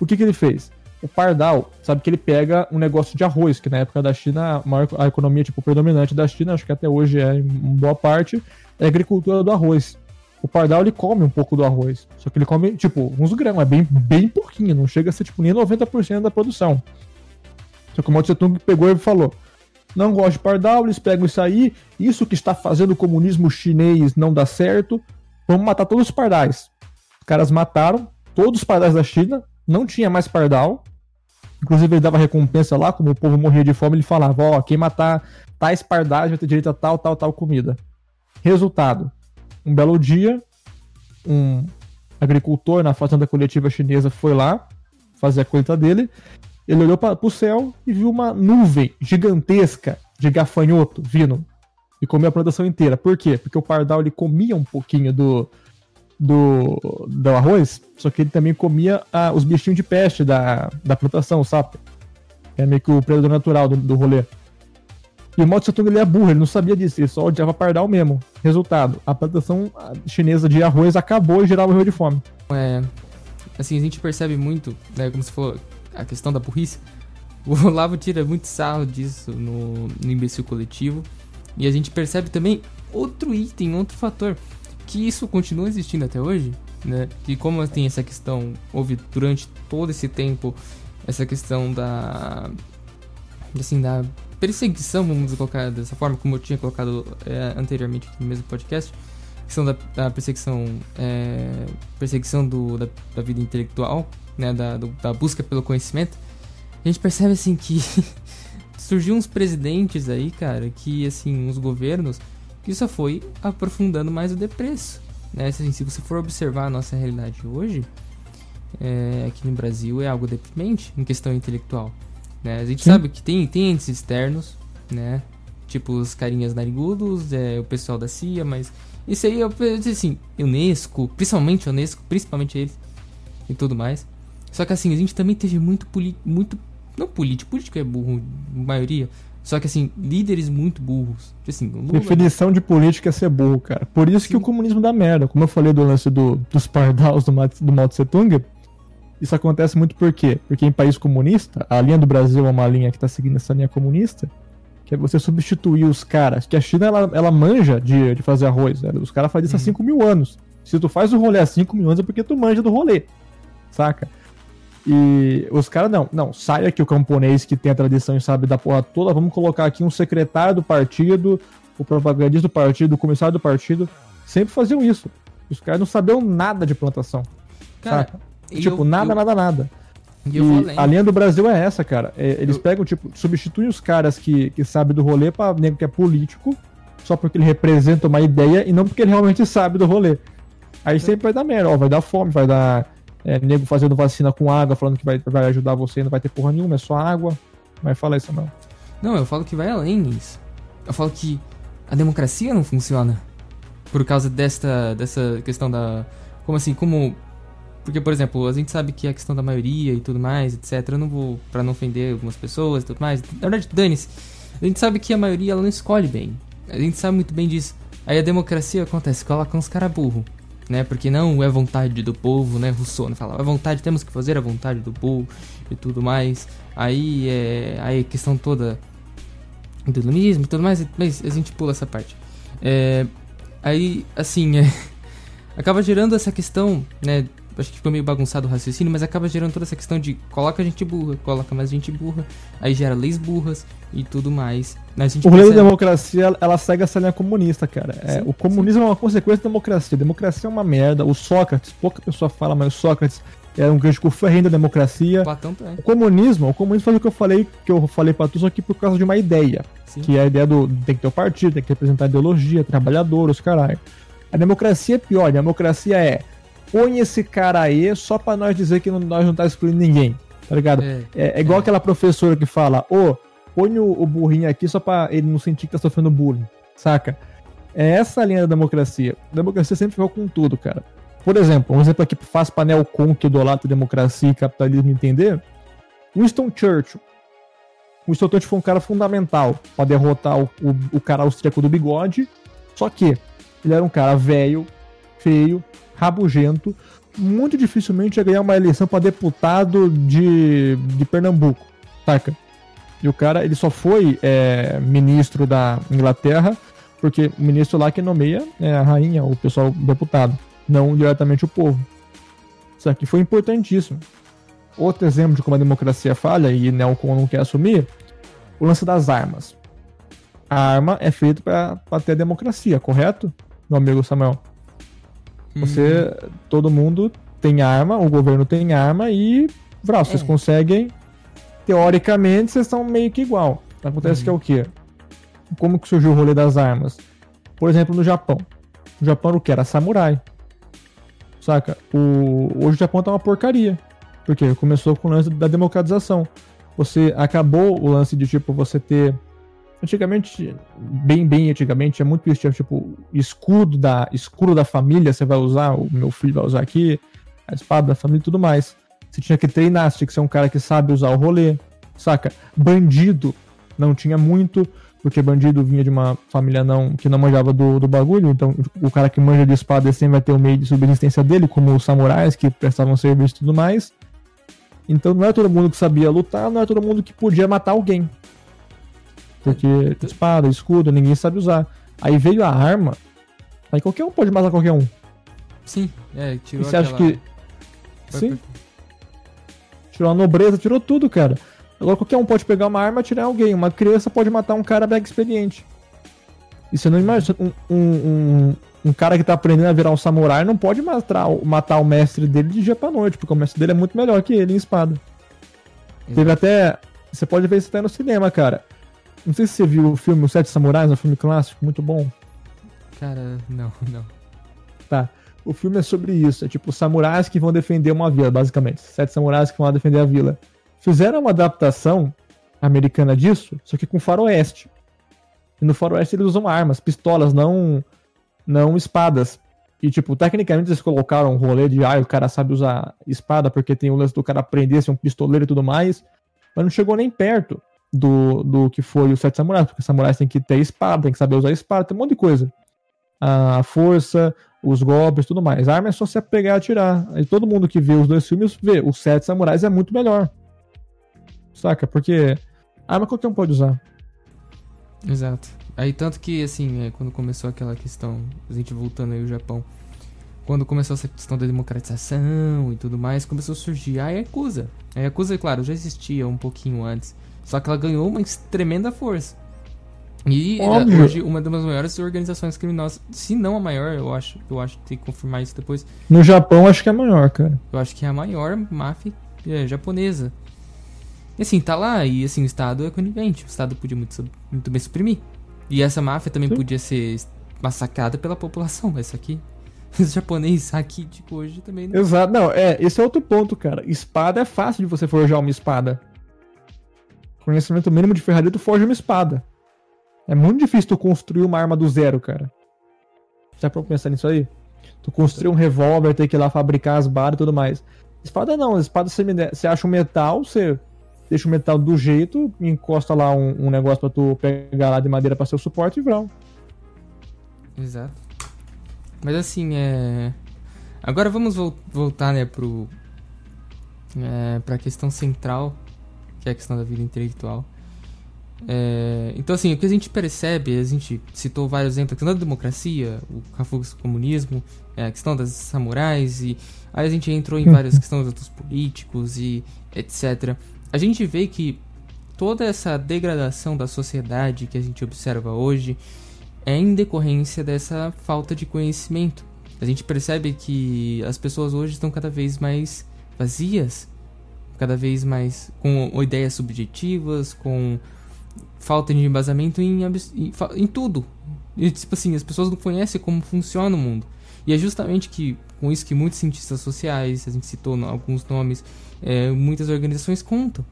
O que que ele fez? O pardal, sabe que ele pega um negócio de arroz, que na época da China, a, maior, a economia tipo, predominante da China, acho que até hoje é em boa parte, é a agricultura do arroz. O pardal ele come um pouco do arroz. Só que ele come, tipo, uns grãos, é bem, bem pouquinho, não chega a ser tipo nem 90% da produção. Só que o Mao Tse Tung pegou e falou: não gosto de pardal, eles pegam isso aí, isso que está fazendo o comunismo chinês não dá certo, vamos matar todos os pardais. Os caras mataram todos os pardais da China, não tinha mais pardal. Inclusive ele dava recompensa lá, como o povo morria de fome, ele falava, ó, quem matar tais pardais vai ter direito a tal, tal, tal comida. Resultado, um belo dia, um agricultor na fazenda coletiva chinesa foi lá fazer a colheita dele. Ele olhou para o céu e viu uma nuvem gigantesca de gafanhoto vindo e comeu a plantação inteira. Por quê? Porque o pardal ele comia um pouquinho do, do, do arroz, só que ele também comia ah, os bichinhos de peste da, da plantação, sabe? É meio que o predador natural do, do rolê. E o Mao Tse Tung ele é burro, ele não sabia disso, ele só odiava pardal mesmo. Resultado, a plantação chinesa de arroz acabou e geral morreu de fome. É, assim, a gente percebe muito, né, como você falou, a questão da burrice. O Olavo tira muito sarro disso no, no imbecil coletivo. E a gente percebe também outro item, outro fator, que isso continua existindo até hoje, né? Que como tem essa questão, houve durante todo esse tempo essa questão da assim, da perseguição, vamos colocar dessa forma, como eu tinha colocado é, anteriormente no mesmo podcast, questão da, da perseguição, é, perseguição do, da, da, vida intelectual, né, da, do, da busca pelo conhecimento, a gente percebe assim que surgiu uns presidentes aí, cara, que assim, uns governos, que só foi aprofundando mais o depreço. Né? Assim, se você for observar a nossa realidade hoje, é, aqui no Brasil é algo deprimente em questão intelectual. Né? A gente Sim. sabe que tem, tem entes externos, né? Tipo os carinhas narigudos, é, o pessoal da CIA, mas isso aí, eu assim, Unesco, principalmente Unesco, principalmente eles e tudo mais. Só que assim, a gente também teve muito, muito não político, político é burro, maioria. Só que assim, líderes muito burros. Assim, Lula... Definição de política é ser burro, cara. Por isso Sim. que o comunismo dá merda. Como eu falei do lance do, dos pardaus do, do Mao Tse Tung, isso acontece muito por quê? Porque em país comunista, a linha do Brasil é uma linha que está seguindo essa linha comunista, que é você substituir os caras. Que a China ela, ela manja de, de fazer arroz. Né? Os caras fazem isso há 5 uhum. mil anos. Se tu faz o rolê há 5 mil anos é porque tu manja do rolê. Saca? E os caras, não, não, sai aqui o camponês que tem a tradição e sabe da porra toda, vamos colocar aqui um secretário do partido, o propagandista do partido, o comissário do partido. Sempre faziam isso. Os caras não sabiam nada de plantação. Cara? Tipo, eu, nada, eu, nada, nada. E, e a linha do Brasil é essa, cara. É, eles eu... pegam, tipo, substituem os caras que, que sabem do rolê pra nego que é político, só porque ele representa uma ideia e não porque ele realmente sabe do rolê. Aí sempre vai dar merda, ó, vai dar fome, vai dar é, nego fazendo vacina com água, falando que vai, vai ajudar você, não vai ter porra nenhuma, é só água. Vai falar isso não. Não, eu falo que vai além disso. Eu falo que a democracia não funciona por causa desta, dessa questão da. Como assim? Como porque, por exemplo, a gente sabe que a questão da maioria e tudo mais, etc. Eu não vou. para não ofender algumas pessoas e tudo mais. Na verdade, dane-se. A gente sabe que a maioria ela não escolhe bem. A gente sabe muito bem disso. Aí a democracia acontece, coloca uns cara burro. Né? Porque não é vontade do povo, né? Rousseau né? fala, é vontade, temos que fazer a vontade do povo e tudo mais. Aí é. Aí questão toda do iluminismo e tudo mais, mas a gente pula essa parte. É, aí, assim, é, acaba gerando essa questão, né? Acho que ficou meio bagunçado o raciocínio, mas acaba gerando toda essa questão de coloca gente burra, coloca mais gente burra, aí gera leis burras e tudo mais. o rolê da democracia, ela segue essa linha comunista, cara. É, o comunismo é uma consequência da democracia. A democracia é uma merda. O Sócrates, pouca pessoa fala, mas o Sócrates era um crítico ferrenho da democracia. Platão também. O comunismo, o comunismo faz o que eu falei, que eu falei pra tu, só que por causa de uma ideia. Sim. Que é a ideia do tem que ter o um partido, tem que representar a ideologia, trabalhador, os caralho. A democracia é pior, a democracia é põe esse cara aí só pra nós dizer que nós não tá excluindo ninguém, tá ligado? É, é, é igual é. aquela professora que fala, ô, oh, põe o, o, burrinho aqui só pra ele não sentir que tá sofrendo bullying, saca? É essa a linha da democracia. A democracia sempre ficou com tudo, cara. Por exemplo, um exemplo aqui faz pra Neocon, que idolatra democracia e capitalismo entender. Winston Churchill. o Stotote foi um cara fundamental para derrotar o, o, o, cara austríaco do bigode. Só que ele era um cara velho, feio, rabugento, muito dificilmente ia ganhar uma eleição para deputado de, de Pernambuco, saca? E o cara, ele só foi é, ministro da Inglaterra porque o ministro lá que nomeia é a rainha, o pessoal deputado, não diretamente o povo. Isso aqui foi importantíssimo. Outro exemplo de como a democracia falha e Nelcon não quer assumir, o lance das armas. A arma é feita para ter a democracia, correto, meu amigo Samuel? Você, hum. todo mundo tem arma, o governo tem arma e, vrau, é. vocês conseguem, teoricamente, vocês estão meio que igual. Acontece hum. que é o quê? Como que surgiu o rolê das armas? Por exemplo, no Japão. O Japão o que? Era samurai. Saca? O... Hoje o Japão tá uma porcaria. Porque começou com o lance da democratização. Você acabou o lance de tipo você ter. Antigamente, bem, bem antigamente, é muito isso, tipo, escudo da, escudo da família, você vai usar, o meu filho vai usar aqui, a espada da família e tudo mais. Você tinha que treinar, você tinha que ser um cara que sabe usar o rolê, saca? Bandido não tinha muito, porque bandido vinha de uma família não que não manjava do, do bagulho, então o cara que manja de espada sempre vai ter o meio de subsistência dele, como os samurais que prestavam serviço e tudo mais. Então não é todo mundo que sabia lutar, não é todo mundo que podia matar alguém. Porque espada, escudo, ninguém sabe usar. Aí veio a arma, aí qualquer um pode matar qualquer um. Sim, é, tirou e você aquela... acha que. Sim. Tirou a nobreza, tirou tudo, cara. Agora qualquer um pode pegar uma arma e atirar alguém. Uma criança pode matar um cara mega experiente. E você não imagina. Um, um, um, um, cara que tá aprendendo a virar um samurai não pode matar, matar o mestre dele de dia pra noite, porque o mestre dele é muito melhor que ele em espada. Exato. Teve até. Você pode ver isso até no cinema, cara. Não sei se você viu o filme Os Sete Samurais, um filme clássico, muito bom. Cara, não, não. Tá. O filme é sobre isso. É tipo samurais que vão defender uma vila, basicamente. Sete samurais que vão lá defender a vila. Fizeram uma adaptação americana disso, só que com faroeste. E no faroeste eles usam armas, pistolas, não não espadas. E, tipo, tecnicamente eles colocaram um rolê de, ah, o cara sabe usar espada porque tem o lance do cara aprender a ser um pistoleiro e tudo mais. Mas não chegou nem perto do, do que foi o Sete Samurais, porque os samurais tem que ter espada, tem que saber usar espada, tem um monte de coisa. A força, os golpes tudo mais. A arma é só você pegar e atirar. E todo mundo que vê os dois filmes vê, os Sete Samurais é muito melhor. Saca? Porque arma qualquer um pode usar. Exato. Aí tanto que, assim, é, quando começou aquela questão, a gente voltando aí ao Japão, quando começou essa questão da democratização e tudo mais, começou a surgir a Yakuza. A Yakuza, claro, já existia um pouquinho antes, só que ela ganhou uma tremenda força. E é, Óbvio. hoje uma das maiores organizações criminosas, se não a maior, eu acho, eu acho que tem que confirmar isso depois. No Japão acho que é a maior, cara. Eu acho que é a maior máfia é, japonesa. E assim, tá lá, e assim, o Estado é conivente, o Estado podia muito, muito bem suprimir. E essa máfia também Sim. podia ser massacrada pela população, mas isso aqui. Os japoneses aqui, tipo, hoje também não. Exato, não, é, esse é outro ponto, cara. Espada é fácil de você forjar uma espada. Conhecimento mínimo de ferraria, tu forja uma espada. É muito difícil tu construir uma arma do zero, cara. Já pra pensar nisso aí? Tu construir um revólver, ter que ir lá fabricar as balas e tudo mais. Espada não, espada você, você acha um metal, você deixa o metal do jeito, encosta lá um, um negócio pra tu pegar lá de madeira pra ser o suporte e vrão. Exato. Mas assim, é. Agora vamos vo voltar, né, pro. É, pra questão central, que é a questão da vida intelectual. É, então, assim, o que a gente percebe, a gente citou vários exemplos, a questão da democracia, o refúgio comunismo, é, a questão das samurais, e aí a gente entrou em várias questões dos políticos e etc a gente vê que toda essa degradação da sociedade que a gente observa hoje é em decorrência dessa falta de conhecimento. A gente percebe que as pessoas hoje estão cada vez mais vazias, cada vez mais com ideias subjetivas, com falta de embasamento em, em, em tudo. E, tipo assim, as pessoas não conhecem como funciona o mundo. E é justamente que com isso que muitos cientistas sociais, a gente citou alguns nomes, é, muitas organizações contam,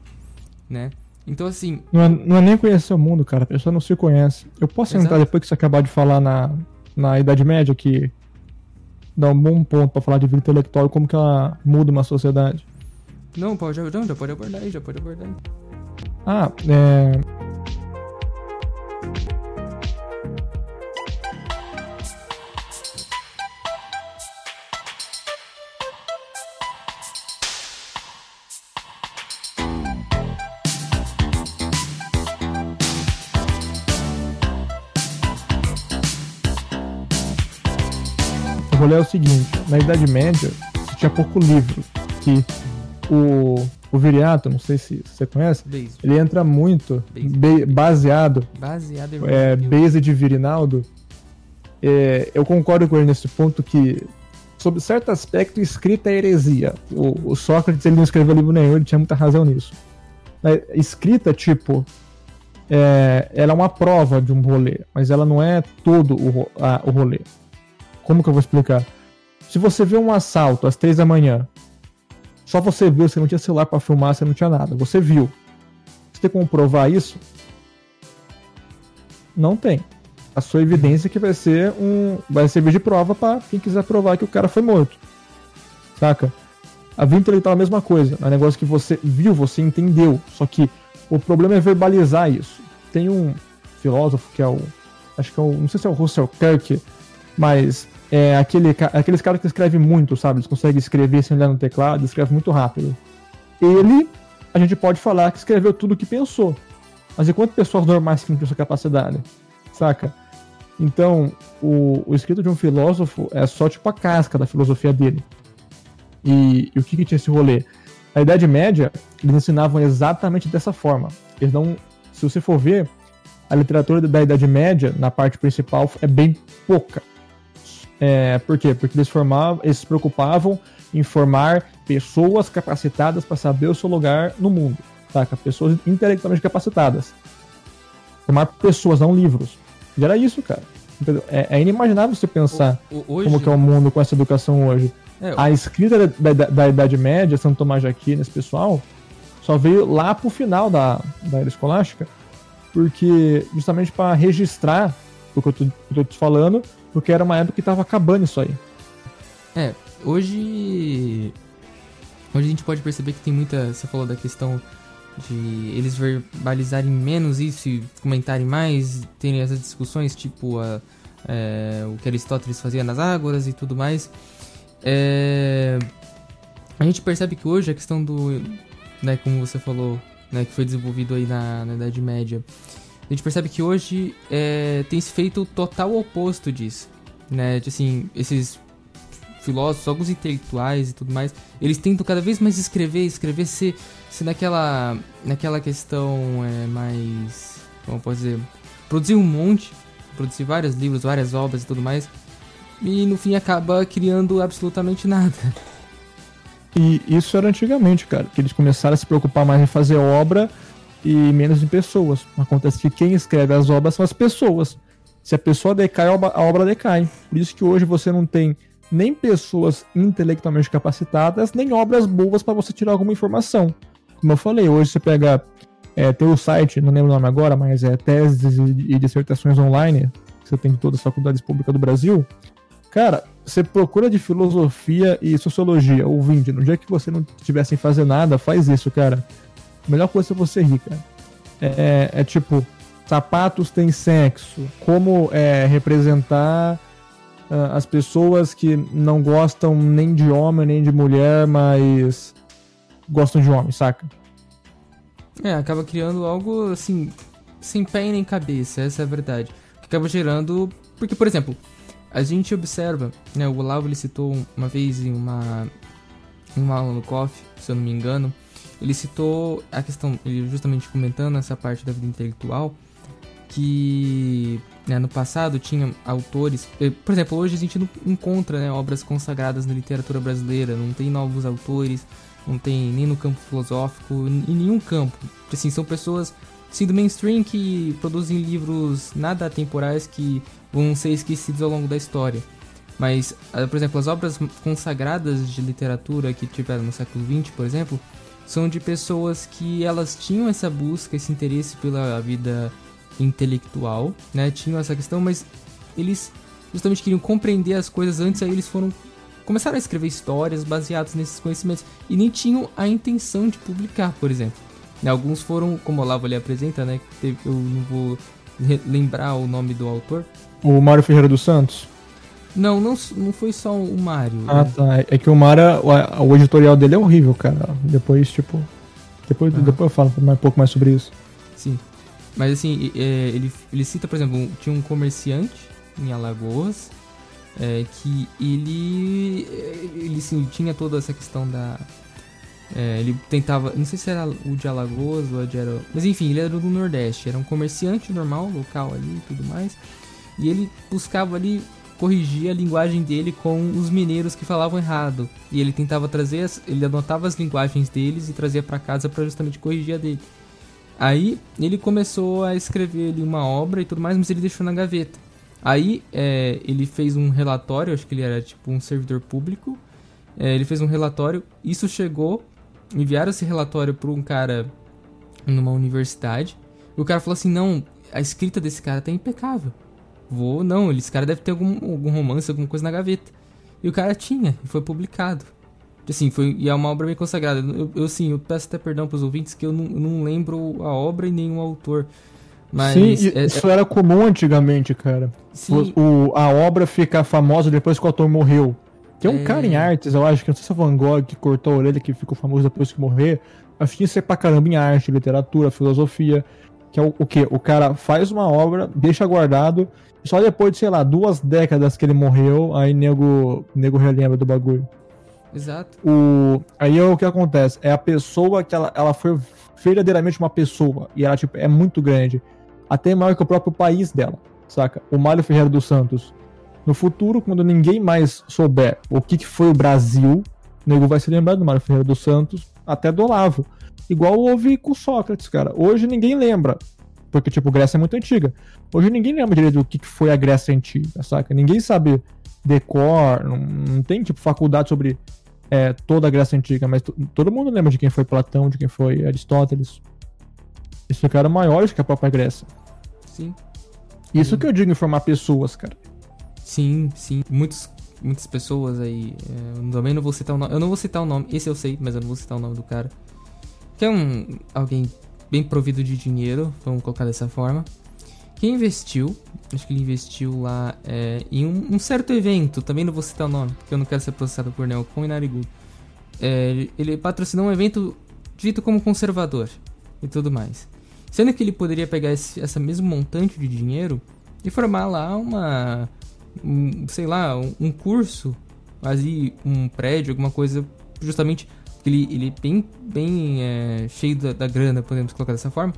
né? Então, assim. Não é, não é, nem conhecer o mundo, cara. A pessoa não se conhece. Eu posso Exato. entrar depois que você acabar de falar na, na Idade Média, que dá um bom ponto para falar de vida intelectual e como que ela muda uma sociedade. Não, pode, não, já pode abordar aí, já pode abordar aí. Ah, é. O rolê é o seguinte, na Idade Média, tinha pouco livro, que o, o Viriato, não sei se você conhece, ele entra muito baseado, Baseado em é, base de Virinaldo. É, eu concordo com ele nesse ponto que, sob certo aspecto, escrita é heresia. O, o Sócrates ele não escreveu livro nenhum, ele tinha muita razão nisso. Mas escrita, tipo, é, ela é uma prova de um rolê, mas ela não é todo o, a- o rolê. Como que eu vou explicar? Se você vê um assalto às três da manhã, só você viu, você não tinha celular pra filmar, você não tinha nada. Você viu. Você tem como provar isso? Não tem. A sua evidência que vai ser um. Vai servir de prova pra quem quiser provar que o cara foi morto. Saca? A vida intelectual é a mesma coisa. É um negócio que você viu, você entendeu. Só que o problema é verbalizar isso. Tem um filósofo que é o. Acho que é o. Não sei se é o Russell Kirk, mas é aquele, aqueles caras que escrevem muito, sabe? Eles conseguem escrever sem olhar no teclado, escreve muito rápido. Ele, a gente pode falar que escreveu tudo o que pensou. Mas e quantas pessoas normais que não têm essa capacidade? Saca? Então, o, o escrito de um filósofo é só tipo a casca da filosofia dele. E, e o que, que tinha esse rolê? Na Idade Média, eles ensinavam exatamente dessa forma. Eles não. Se você for ver, a literatura da Idade Média, na parte principal, é bem pouca. É, por quê? Porque eles, formavam, eles se preocupavam em formar pessoas capacitadas para saber o seu lugar no mundo. Saca? Pessoas intelectualmente capacitadas. Formar pessoas, não livros. E era isso, cara. É, é inimaginável você pensar O- hoje, como que é o mundo com essa educação hoje. é, A escrita da, da- da Idade Média, São Tomás de Aquino, esse pessoal, só veio lá pro final da, da era escolástica, porque justamente para registrar o que eu tô, que eu tô te falando, porque era uma época que tava acabando isso aí. É, hoje. Hoje a gente pode perceber que tem muita. Você falou da questão de eles verbalizarem menos isso e comentarem mais, terem essas discussões, tipo a, é, o que Aristóteles fazia nas ágoras e tudo mais. É, a gente percebe que hoje a questão do. Né, como você falou, né, que foi desenvolvido aí na, na Idade Média. A gente percebe que hoje é, tem se feito o total oposto disso. Né, de, assim, esses filósofos, alguns intelectuais e tudo mais, eles tentam cada vez mais escrever, escrever, ser, ser naquela, naquela questão é, mais. Como eu posso dizer? Produzir um monte, produzir vários livros, várias obras e tudo mais, e no fim acaba criando absolutamente nada. E isso era antigamente, cara, que eles começaram a se preocupar mais em fazer obra e menos em pessoas. Acontece que quem escreve as obras são as pessoas. Se a pessoa decai, a obra, decai. Por isso que hoje você não tem nem pessoas intelectualmente capacitadas, nem obras boas para você tirar alguma informação. Como eu falei, hoje você pega. É, tem o site, não lembro o nome agora, mas é Teses e Dissertações Online, que você tem em todas as faculdades públicas do Brasil. Cara, você procura de filosofia e sociologia, ouvinte, no dia que você não estiver sem fazer nada, faz isso, cara. A melhor coisa é você rir, cara. É, é- é tipo, sapatos têm sexo, como é, representar ah, as pessoas que não gostam nem de homem nem de mulher, mas gostam de homem, saca? É, acaba criando algo assim, sem pé nem cabeça, essa é a verdade. Acaba gerando. Porque, por exemplo, a gente observa, né? O Olavo ele citou uma vez em uma, em uma aula no COF, se eu não me engano, ele citou a questão, justamente comentando essa parte da vida intelectual, que né, no passado tinha autores. eh, Por exemplo, hoje a gente não encontra né, obras consagradas na literatura brasileira, não tem novos autores, não tem nem no campo filosófico, em nenhum campo. Assim, são pessoas assim, do mainstream que produzem livros nada atemporais que vão ser esquecidos ao longo da história. Mas, ah, por exemplo, as obras consagradas de literatura que tiveram no século XX, por exemplo, são de pessoas que elas tinham essa busca, esse interesse pela vida intelectual, né? Tinham essa questão, mas eles justamente queriam compreender as coisas antes, aí eles foram começaram a escrever histórias baseadas nesses conhecimentos e nem tinham a intenção de publicar, por exemplo. E alguns foram, como o Olavo ali apresenta, né? eu não vou lembrar o nome do autor. O Mário Ferreira dos Santos? Não, não, não foi só o Mário. Ah, né? tá. É que o Mara, o, o editorial dele é horrível, cara. Depois, tipo. Depois, Aham. depois eu falo mais- um pouco mais sobre isso. Sim. Mas assim, é, ele, ele cita, por exemplo, um- tinha um comerciante em Alagoas é, que ele, é, ele sim, tinha toda essa questão da. é, ele tentava. Não sei se era o de Alagoas ou de era. Mas enfim, ele era do Nordeste. Era um comerciante normal, local ali e tudo mais. E ele buscava ali corrigir a linguagem dele com os mineiros que falavam errado. E ele tentava trazer. As, ele anotava as linguagens deles e trazia pra casa pra justamente corrigir a dele. Aí ele começou a escrever ali uma obra e tudo mais, mas ele deixou na gaveta. Aí é, ele fez um relatório, acho que ele era tipo um servidor público. É, ele fez um relatório, isso chegou, enviaram esse relatório para um cara numa universidade. E o cara falou assim: não, a escrita desse cara tá impecável. Vou, não, esse cara deve ter algum, algum romance, alguma coisa na gaveta. E o cara tinha, e foi publicado. Assim, foi, e é uma obra bem consagrada. Eu, eu sim, eu peço até perdão pros ouvintes que eu não, não lembro a obra e nem o autor. Mas Sim, e é- isso era comum antigamente, cara. sim, O, o- a obra ficar famosa depois que o autor morreu. Tem um É. cara em artes, eu acho, que não sei se é o Van Gogh que cortou a orelha, que ficou famoso depois que morrer. Acho que isso é pra caramba em arte, literatura, filosofia. Que é o, o quê? O cara faz uma obra, deixa guardado, só depois de, sei lá, duas décadas que ele morreu, aí nego, nego relembra do bagulho. exato. O, aí é o que acontece, é a pessoa que ela, ela foi verdadeiramente uma pessoa, e ela tipo, é muito grande, até maior que o próprio país dela, saca? O Mário Ferreira dos Santos. No futuro, quando ninguém mais souber o que, que foi o Brasil, o nego vai se lembrar do Mário Ferreira dos Santos, até do Olavo. Igual houve com Sócrates, cara. Hoje ninguém lembra, porque, tipo, Grécia é muito antiga. Hoje ninguém lembra direito do que, que foi a Grécia antiga, saca? Ninguém sabe decor, não, não tem, tipo, faculdade sobre é, toda a Grécia Antiga, mas to- todo mundo lembra de quem foi Platão, de quem foi Aristóteles. Eles ficaram maiores que a própria Grécia. Sim. Isso que eu digo em formar pessoas, cara. Sim, sim. Muitos, muitas pessoas aí. é, eu também não vou citar o nome. Eu não vou citar o nome, esse eu sei, mas eu não vou citar o nome do cara. Que é um. alguém bem provido de dinheiro, vamos colocar dessa forma. Que investiu, acho que ele investiu lá é, em um, um certo evento, também não vou citar o nome, porque eu não quero ser processado por Neocon e Narigudo. É, ele- patrocinou um evento dito como conservador e tudo mais. Sendo que ele poderia pegar esse, essa mesmo montante de dinheiro e formar lá uma. um, sei lá, um, um curso, ali, um prédio, alguma coisa, justamente ele, ele é bem, bem é, cheio da, da grana, podemos colocar dessa forma,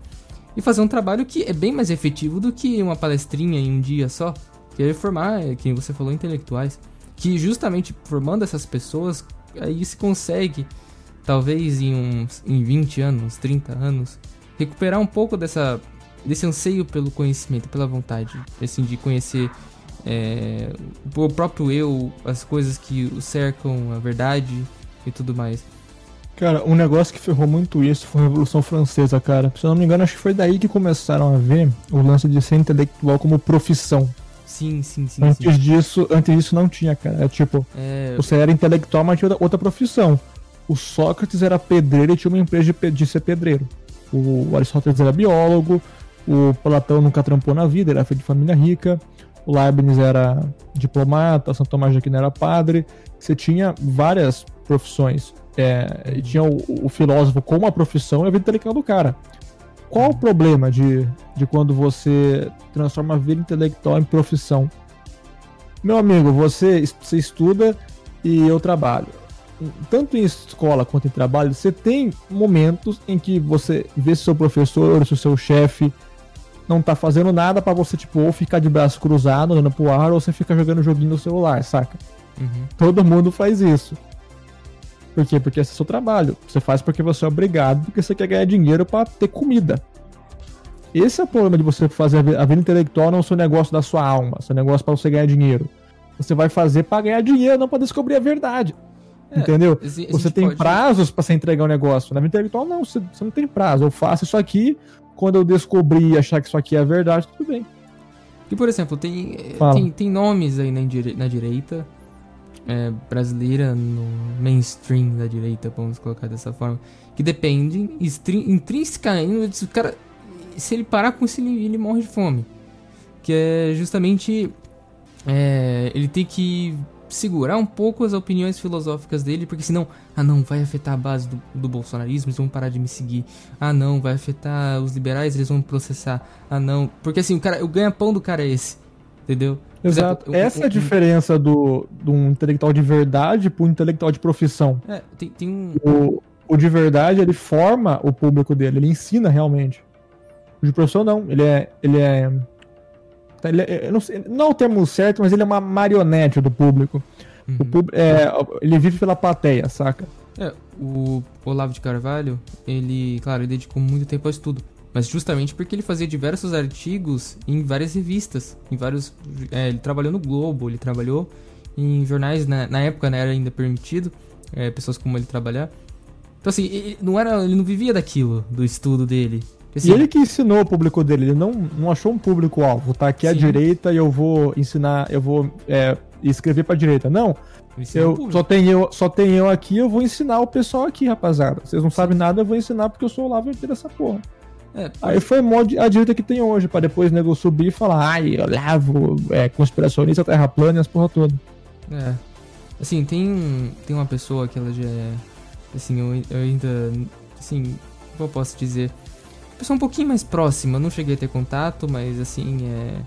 e fazer um trabalho que é bem mais efetivo do que uma palestrinha em um dia só, que é formar, quem você falou, intelectuais. Que justamente formando essas pessoas, aí se consegue, talvez em uns em 20 anos, 30 anos, recuperar um pouco dessa desse anseio pelo conhecimento, pela vontade, assim, de conhecer é, o próprio eu, as coisas que o cercam, a verdade e tudo mais. Cara, um negócio que ferrou muito isso foi a Revolução Francesa, cara. Se eu não me engano, acho que foi daí que começaram a ver o lance de ser intelectual como profissão. Sim, sim, sim. Antes sim. disso, antes disso não tinha, cara. É tipo, É, você era intelectual, mas tinha outra- profissão. O Sócrates era pedreiro e tinha uma empresa de, ser pedreiro. O Aristóteles era biólogo, o Platão nunca trampou na vida, era filho de família rica. O Leibniz era diplomata, São Tomás de Aquino era padre. Você tinha várias profissões. É, tinha o, o filósofo como uma profissão e a vida intelectual do cara. Qual o problema de, de quando você transforma a vida intelectual em profissão? Meu amigo, você, você estuda e eu trabalho. Tanto em escola quanto em trabalho, você tem momentos em que você vê se seu professor ou se o seu chefe não tá fazendo nada pra você, tipo, ou ficar de braço cruzado, olhando pro ar, ou você fica jogando joguinho no celular, saca? uhum. Todo mundo faz isso. Por quê? Porque esse é o seu trabalho. Você faz porque você é obrigado, porque você quer ganhar dinheiro pra ter comida. Esse é o problema de você fazer a vi- a vida intelectual não ser um negócio da sua alma, seu negócio pra você ganhar dinheiro. Você vai fazer pra ganhar dinheiro, não pra descobrir a verdade. É, Entendeu? Você tem pode- prazos pra você entregar um negócio. Na vida intelectual, não, você, você não tem prazo. Eu faço isso aqui, quando eu descobrir e achar que isso aqui é verdade, tudo bem. E, por exemplo, tem, eh, tem, tem nomes aí na, na direita é, brasileira no mainstream da direita, vamos colocar dessa forma, que depende intrinsecamente, o cara, se ele parar com isso, ele, ele morre de fome. Que é justamente é, ele tem que segurar um pouco as opiniões filosóficas dele, porque senão, ah não, vai afetar a base do, do bolsonarismo, eles vão parar de me seguir. Ah não, vai afetar os liberais, eles vão me processar. Ah não, porque assim, o cara, o ganha-pão do cara é esse, entendeu? Exato. Exemplo, Essa é a diferença do, do um intelectual de verdade pro intelectual de profissão. É, tem, tem um... O, o de verdade, ele forma o público dele, ele ensina realmente. O de profissão não, ele é, ele é ele é, não, sei, não é o termo certo, mas ele é uma marionete do público. Uhum. O público é, ele vive pela plateia, saca? É, o Olavo de Carvalho, ele, claro, ele dedicou muito tempo ao estudo. Mas justamente porque ele fazia diversos artigos em várias revistas, em vários... É, ele trabalhou no Globo, ele trabalhou em jornais, na, na época né, era ainda permitido, é, pessoas como ele trabalhar. Então assim, ele não, era, ele não vivia daquilo, do estudo dele. Assim, e ele que ensinou o público dele, ele não, não achou um público-alvo, tá aqui sim. à direita e eu vou ensinar, eu vou é, escrever pra direita. Não, eu, só, tem eu, só tem eu aqui, eu vou ensinar o pessoal aqui, rapaziada. Vocês não sabem nada, eu vou ensinar porque eu sou o Lava dessa porra. É, Aí foi a direita que tem hoje, pra depois o nego subir e falar, ai, eu lavo, é, conspiracionista, terra plana e as porra toda. É. Assim, tem, tem uma pessoa que ela já é. Assim, eu, eu ainda. Assim, como eu posso dizer? pessoa um pouquinho mais próxima, não cheguei a ter contato, mas assim, é.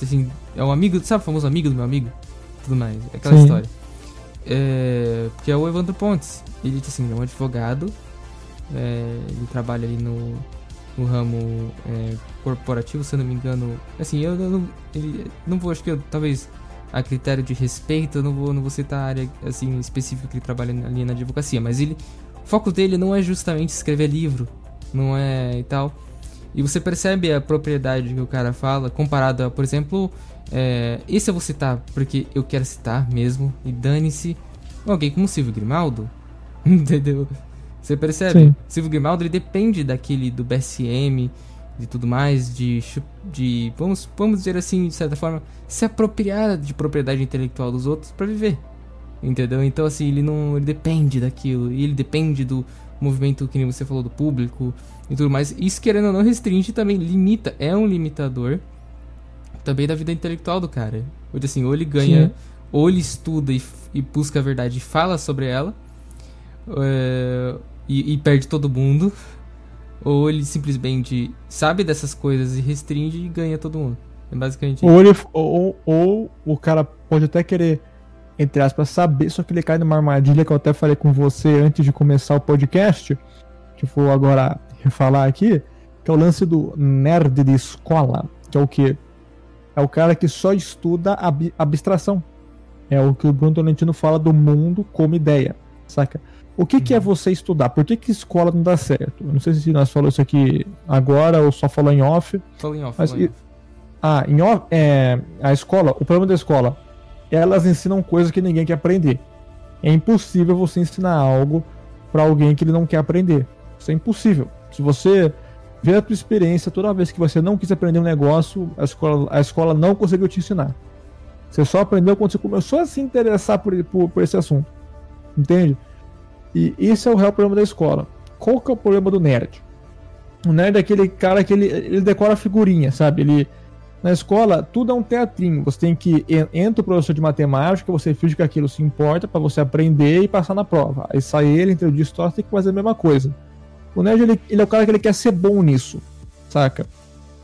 Assim, é um amigo, sabe o famoso amigo do meu amigo? Tudo mais, é aquela Sim. história. É, que é o Evandro Pontes. Ele assim, é um advogado, é, ele trabalha ali no, no ramo é, corporativo, se eu não me engano. Assim, eu, eu não, ele, não vou, acho que eu, talvez a critério de respeito, eu não vou, não vou citar a área assim específica que ele trabalha ali na advocacia, mas ele, o foco dele não é justamente escrever livro, não é e tal. E você percebe a propriedade que o cara fala, comparado a, por exemplo, é, esse eu vou citar porque eu quero citar mesmo, e dane-se, alguém como Silvio Grimaldo, entendeu? Você percebe? Sim. Silvio Grimaldo depende daquele do BSM, de tudo mais, de, de vamos, vamos dizer assim, de certa forma, se apropriar de propriedade intelectual dos outros para viver. Entendeu? Então assim, ele não ele depende daquilo, e ele depende do movimento que nem você falou do público e tudo mais. Isso querendo ou não restringe também limita, é um limitador também da vida intelectual do cara. Ou assim, ou ele ganha, Sim. ou ele estuda e, e, busca a verdade e fala sobre ela, é, e, e, perde todo mundo, ou ele simplesmente sabe dessas coisas e restringe e ganha todo mundo. É basicamente ou, ele, ou, ou o cara pode até querer entre aspas, saber, só que ele cai numa armadilha que eu até falei com você antes de começar o podcast, que vou agora refalar aqui, que é o lance do nerd de escola, que é o que? É o cara que só estuda ab abstração. É o que o Bruno Tolentino fala do mundo como ideia, saca? O que, que é uhum. você estudar? Por que, que escola não dá certo? Eu não sei se nós falamos isso aqui agora ou só falou em off. Falou em off. Mas, em off. Ah, em off, é, a escola, o problema da escola elas ensinam coisas que ninguém quer aprender. É impossível você ensinar algo para alguém que ele não quer aprender. Isso é impossível. Se você vê a tua experiência, toda vez que você não quis aprender um negócio, a escola, a escola não conseguiu te ensinar. Você só aprendeu quando você começou a se interessar por, por, por esse assunto. Entende? E esse é o real problema da escola. Qual que é o problema do nerd? O nerd é aquele cara que ele, ele decora figurinha, sabe? Ele, na escola, tudo é um teatrinho. Você tem que entra o professor de matemática, você finge que aquilo se importa para você aprender e passar na prova. Aí sai ele, entra o de história, tem que fazer a mesma coisa. O nerd ele, ele é o cara que ele quer ser bom nisso, saca?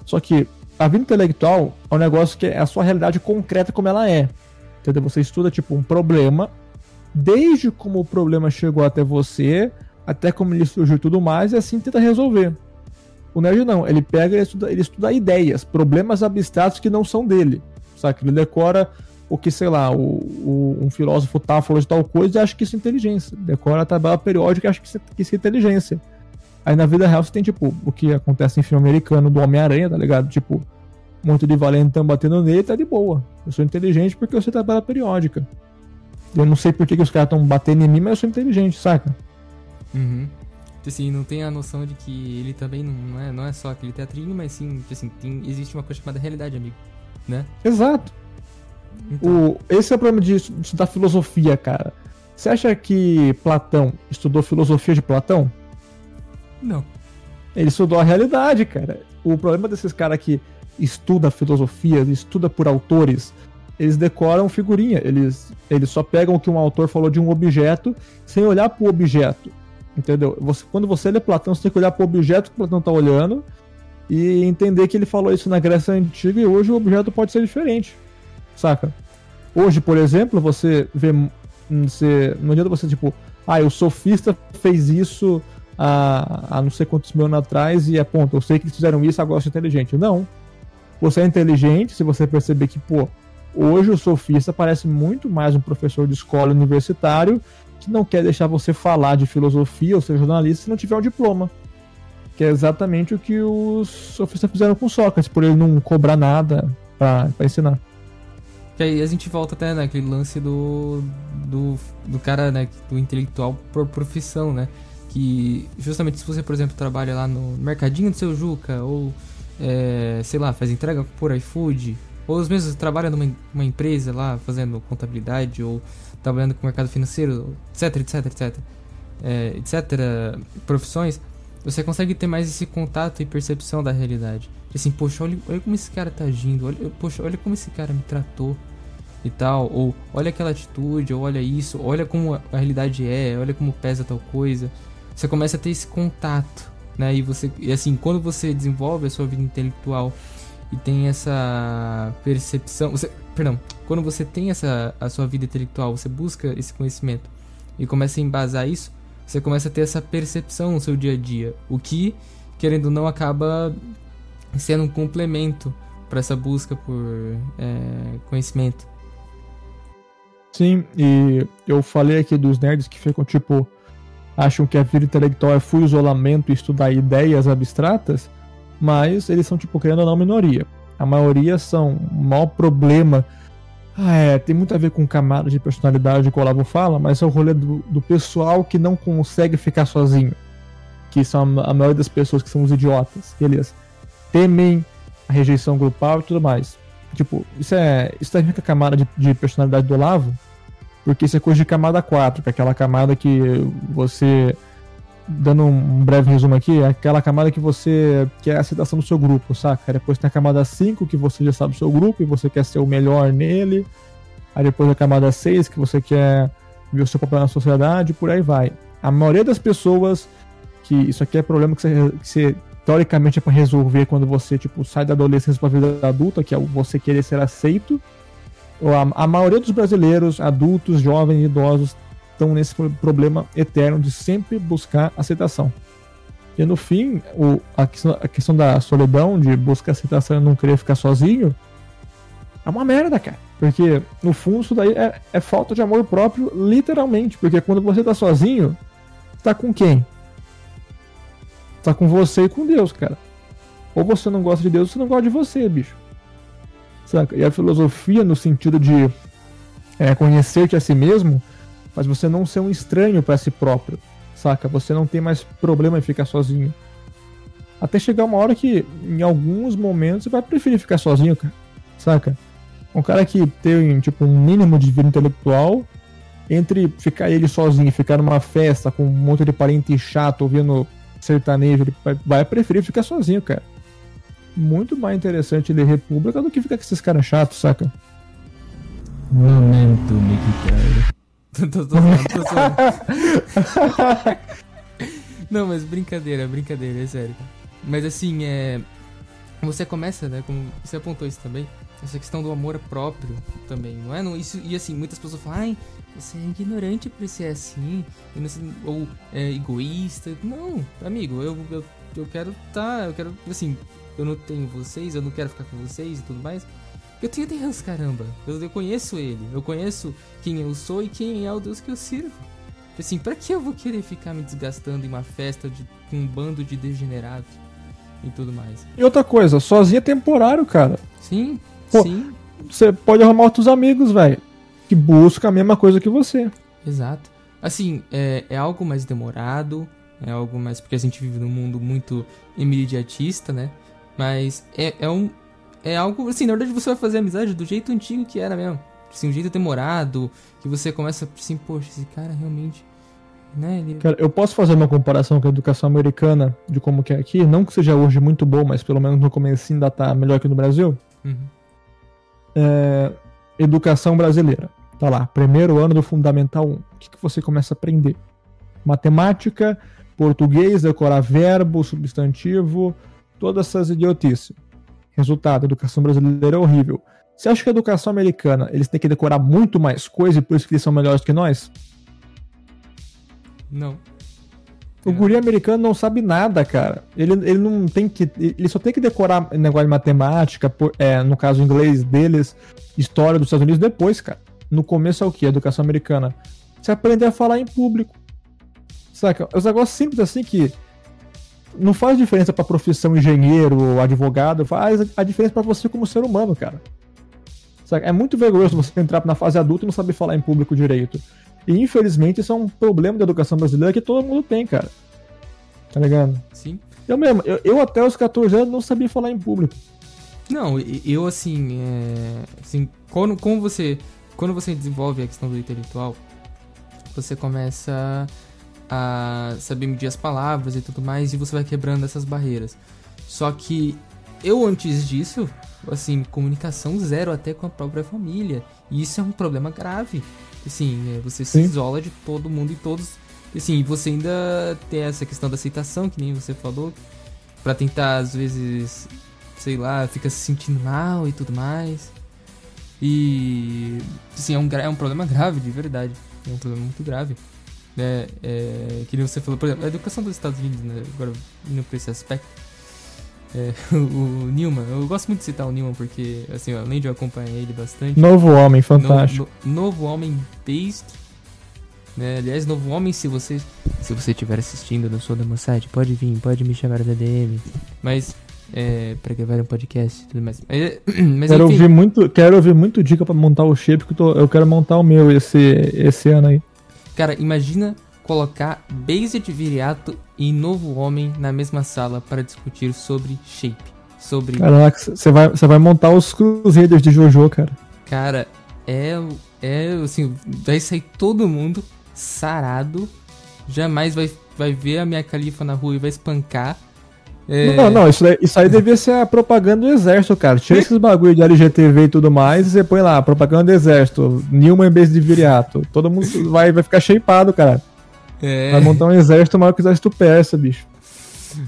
Só que a vida intelectual é um negócio que é a sua realidade concreta como ela é. Entendeu? Você estuda tipo um problema, desde como o problema chegou até você, até como ele surgiu e tudo mais, e assim tenta resolver. O nerd não, ele pega e estuda, ele estuda ideias, problemas abstratos que não são dele. Sabe? Ele decora o que, sei lá, o, o, um filósofo tá falou de tal coisa e acha que isso é inteligência. Decora a tabela periódica e acha que isso, é, que isso é inteligência. Aí na vida real você tem, tipo, o que acontece em filme americano do Homem-Aranha, tá ligado? Tipo, um monte de valentão batendo nele, tá de boa. Eu sou inteligente porque eu sei tabela periódica. Eu não sei por que, que os caras estão batendo em mim, mas eu sou inteligente, saca? Uhum. Tipo assim, não tem a noção de que ele também não é, não é só aquele teatrinho, mas sim, tipo assim, tem, existe uma coisa chamada realidade, amigo, né? Exato. Então. O, esse é o problema de estudar filosofia, cara. Você acha que Platão estudou filosofia de Platão? Não. Ele estudou a realidade, cara. O problema desses caras que estuda filosofia, estuda por autores, eles decoram figurinha. Eles, eles só pegam o que um autor falou de um objeto sem olhar pro objeto. Entendeu? Você, quando você lê Platão, você tem que olhar pro objeto que Platão tá olhando e entender que ele falou isso na Grécia Antiga e hoje o objeto pode ser diferente. Saca? Hoje, por exemplo, você vê. Você, não adianta você, tipo, ah, o sofista fez isso há, há não sei quantos mil anos atrás e é ponto. Eu sei que eles fizeram isso, agora eu sou inteligente. Não. Você é inteligente se você perceber que, pô, hoje o sofista parece muito mais um professor de escola universitário que não quer deixar você falar de filosofia ou ser jornalista se não tiver um diploma. Que é exatamente o que os sofistas fizeram com Sócrates, por ele não cobrar nada para ensinar. Que aí a gente volta até naquele lance do, do, do cara, né, do intelectual por profissão, né? Que justamente se você, por exemplo, trabalha lá no mercadinho do seu Juca, ou é, sei lá, faz entrega por iFood, ou os mesmos trabalham numa uma empresa lá fazendo contabilidade, ou trabalhando com o mercado financeiro, etc, etc, etc, é, etc, profissões, você consegue ter mais esse contato e percepção da realidade. Assim, poxa, olha, olha como esse cara tá agindo, olha, poxa, olha como esse cara me tratou e tal, ou olha aquela atitude, ou olha isso, olha como a realidade é, olha como pesa tal coisa. Você começa a ter esse contato, né? E você, e assim, quando você desenvolve a sua vida intelectual e tem essa percepção, você, perdão, quando você tem essa a sua vida intelectual, você busca esse conhecimento e começa a embasar isso, você começa a ter essa percepção no seu dia a dia, o que querendo ou não acaba sendo um complemento para essa busca por é, conhecimento. Sim, e eu falei aqui dos nerds que ficam tipo acham que a vida intelectual é full isolamento e estudar ideias abstratas, mas eles são tipo querendo ou não minoria. A maioria são o maior problema. Ah, é, tem muito a ver com camada de personalidade que o Olavo fala, mas é o rolê do, do pessoal que não consegue ficar sozinho. Que são a, a maioria das pessoas que são os idiotas. Beleza temem a rejeição grupal e tudo mais. Tipo, isso é. Isso ver com a camada de, de personalidade do Olavo, porque isso é coisa de camada 4, que é aquela camada que você. Dando um breve resumo aqui, é aquela camada que você quer a aceitação do seu grupo, saca? Depois tem a camada 5, que você já sabe o seu grupo e você quer ser o melhor nele. Aí depois a camada 6, que você quer ver o seu papel na sociedade, por aí vai. A maioria das pessoas que isso aqui é problema que você, que você teoricamente é para resolver quando você tipo sai da adolescência para a vida adulta, que é você querer ser aceito. A, a maioria dos brasileiros, adultos, jovens idosos, estão nesse problema eterno de sempre buscar aceitação. E no fim, o, a, questão, a questão da solidão, de buscar aceitação e não querer ficar sozinho, é uma merda, cara. Porque, no fundo, isso daí é, é falta de amor próprio, literalmente. Porque quando você tá sozinho, tá com quem? Tá com você e com Deus, cara. Ou você não gosta de Deus, ou você não gosta de você, bicho. Saca? E a filosofia, no sentido de é, conhecer-te a si mesmo, faz você não ser um estranho para si próprio. Saca? Você não tem mais problema em ficar sozinho. Até chegar uma hora que, em alguns momentos, você vai preferir ficar sozinho, cara. Saca? Um cara que tem, tipo, um mínimo de vida intelectual, entre ficar ele sozinho ficar numa festa com um monte de parente chato ouvindo sertanejo, ele vai preferir ficar sozinho, cara. Muito mais interessante ler República do que ficar com esses caras chatos, saca? Momento, Mickey Não, mas brincadeira, brincadeira, é sério. Mas assim, é. Você começa, né? Como você apontou isso também. Essa questão do amor próprio também, não é? Não, isso, e assim, muitas pessoas falam, ai, você é ignorante por ser assim, ou é, egoísta. Não, amigo, eu, eu, eu quero tá, eu quero, assim, eu não tenho vocês, eu não quero ficar com vocês e tudo mais. Eu tenho Deus, caramba. Eu, eu conheço ele, eu conheço quem eu sou e quem é o Deus que eu sirvo. Assim, pra que eu vou querer ficar me desgastando em uma festa de, com um bando de degenerados e tudo mais? E outra coisa, sozinho é temporário, cara. Sim, Pô, sim. Você pode arrumar outros amigos, velho que busca a mesma coisa que você. Exato. Assim, é, é algo mais demorado, é algo mais. Porque a gente vive num mundo muito imediatista, né? Mas é, é um. É algo, assim, na verdade você vai fazer amizade do jeito antigo que era mesmo. Assim, um jeito demorado, que você começa assim, poxa, esse cara realmente. Né, ele... Cara, eu posso fazer uma comparação com a educação americana de como que é aqui, não que seja hoje muito bom, mas pelo menos no começo ainda tá melhor que no Brasil. Uhum. É, educação brasileira. Tá lá, primeiro ano do Fundamental 1. O que, que você começa a aprender? Matemática, português, decorar verbo, substantivo, todas essas idiotices. Resultado, a educação brasileira é horrível. Você acha que a educação americana eles têm que decorar muito mais coisa e por isso que eles são melhores que nós? Não. O é. guri americano não sabe nada, cara. Ele, ele não tem que. Ele só tem que decorar negócio de matemática, por, é, no caso inglês deles, história dos Estados Unidos depois, cara. No começo é o que? Educação americana. Você aprender a falar em público. Saca? Os negócios simples assim que não faz diferença pra profissão engenheiro, advogado, faz a diferença para você como ser humano, cara. É muito vergonhoso você entrar na fase adulta e não saber falar em público direito. E infelizmente isso é um problema da educação brasileira que todo mundo tem, cara. Tá ligado? Sim. Eu mesmo, eu, eu até os 14 anos não sabia falar em público. Não, eu assim, é, assim, quando, como você, quando você desenvolve a questão do intelectual, você começa a saber medir as palavras e tudo mais, e você vai quebrando essas barreiras. Só que eu antes disso, assim, comunicação zero até com a própria família. E isso é um problema grave. Assim, é, você se Sim. isola de todo mundo e todos. Assim, você ainda tem essa questão da aceitação, que nem você falou, para tentar, às vezes, sei lá, fica se sentindo mal e tudo mais. E, assim, é um, é um problema grave, de verdade. É um problema muito grave. Né? É, que nem você falou, por exemplo, a educação dos Estados Unidos, né? agora indo pra esse aspecto é, o, Newman, eu gosto muito de citar o Newman porque, assim, além de eu acompanhar ele bastante. Novo Homem, fantástico. No, no, novo Homem desde. Né? Aliás, Novo Homem, se você se você estiver assistindo no Sou da Mossad, pode vir, pode me chamar da DM. Mas, é, pra gravar um podcast e tudo mais. Mas, mas quero, enfim. ouvir muito, quero ouvir muito dica pra montar o shape, que eu, tô, eu quero montar o meu esse, esse ano aí. Cara, imagina colocar Based Viriato e Novo Homem na mesma sala para discutir sobre shape. Sobre. Caraca, você vai, vai montar os Crusaders de Jojo, cara. Cara, é. É assim, vai sair todo mundo sarado. Jamais vai, vai ver a minha califa na rua e vai espancar. É... Não, não, isso, isso aí devia ser a propaganda do exército, cara. Tira esses bagulho de LGTV e tudo mais e você põe lá, propaganda do exército, Nilma em vez de Viriato. Todo mundo vai, vai ficar shapeado, cara. É. Vai montar um exército maior que o exército persa, bicho.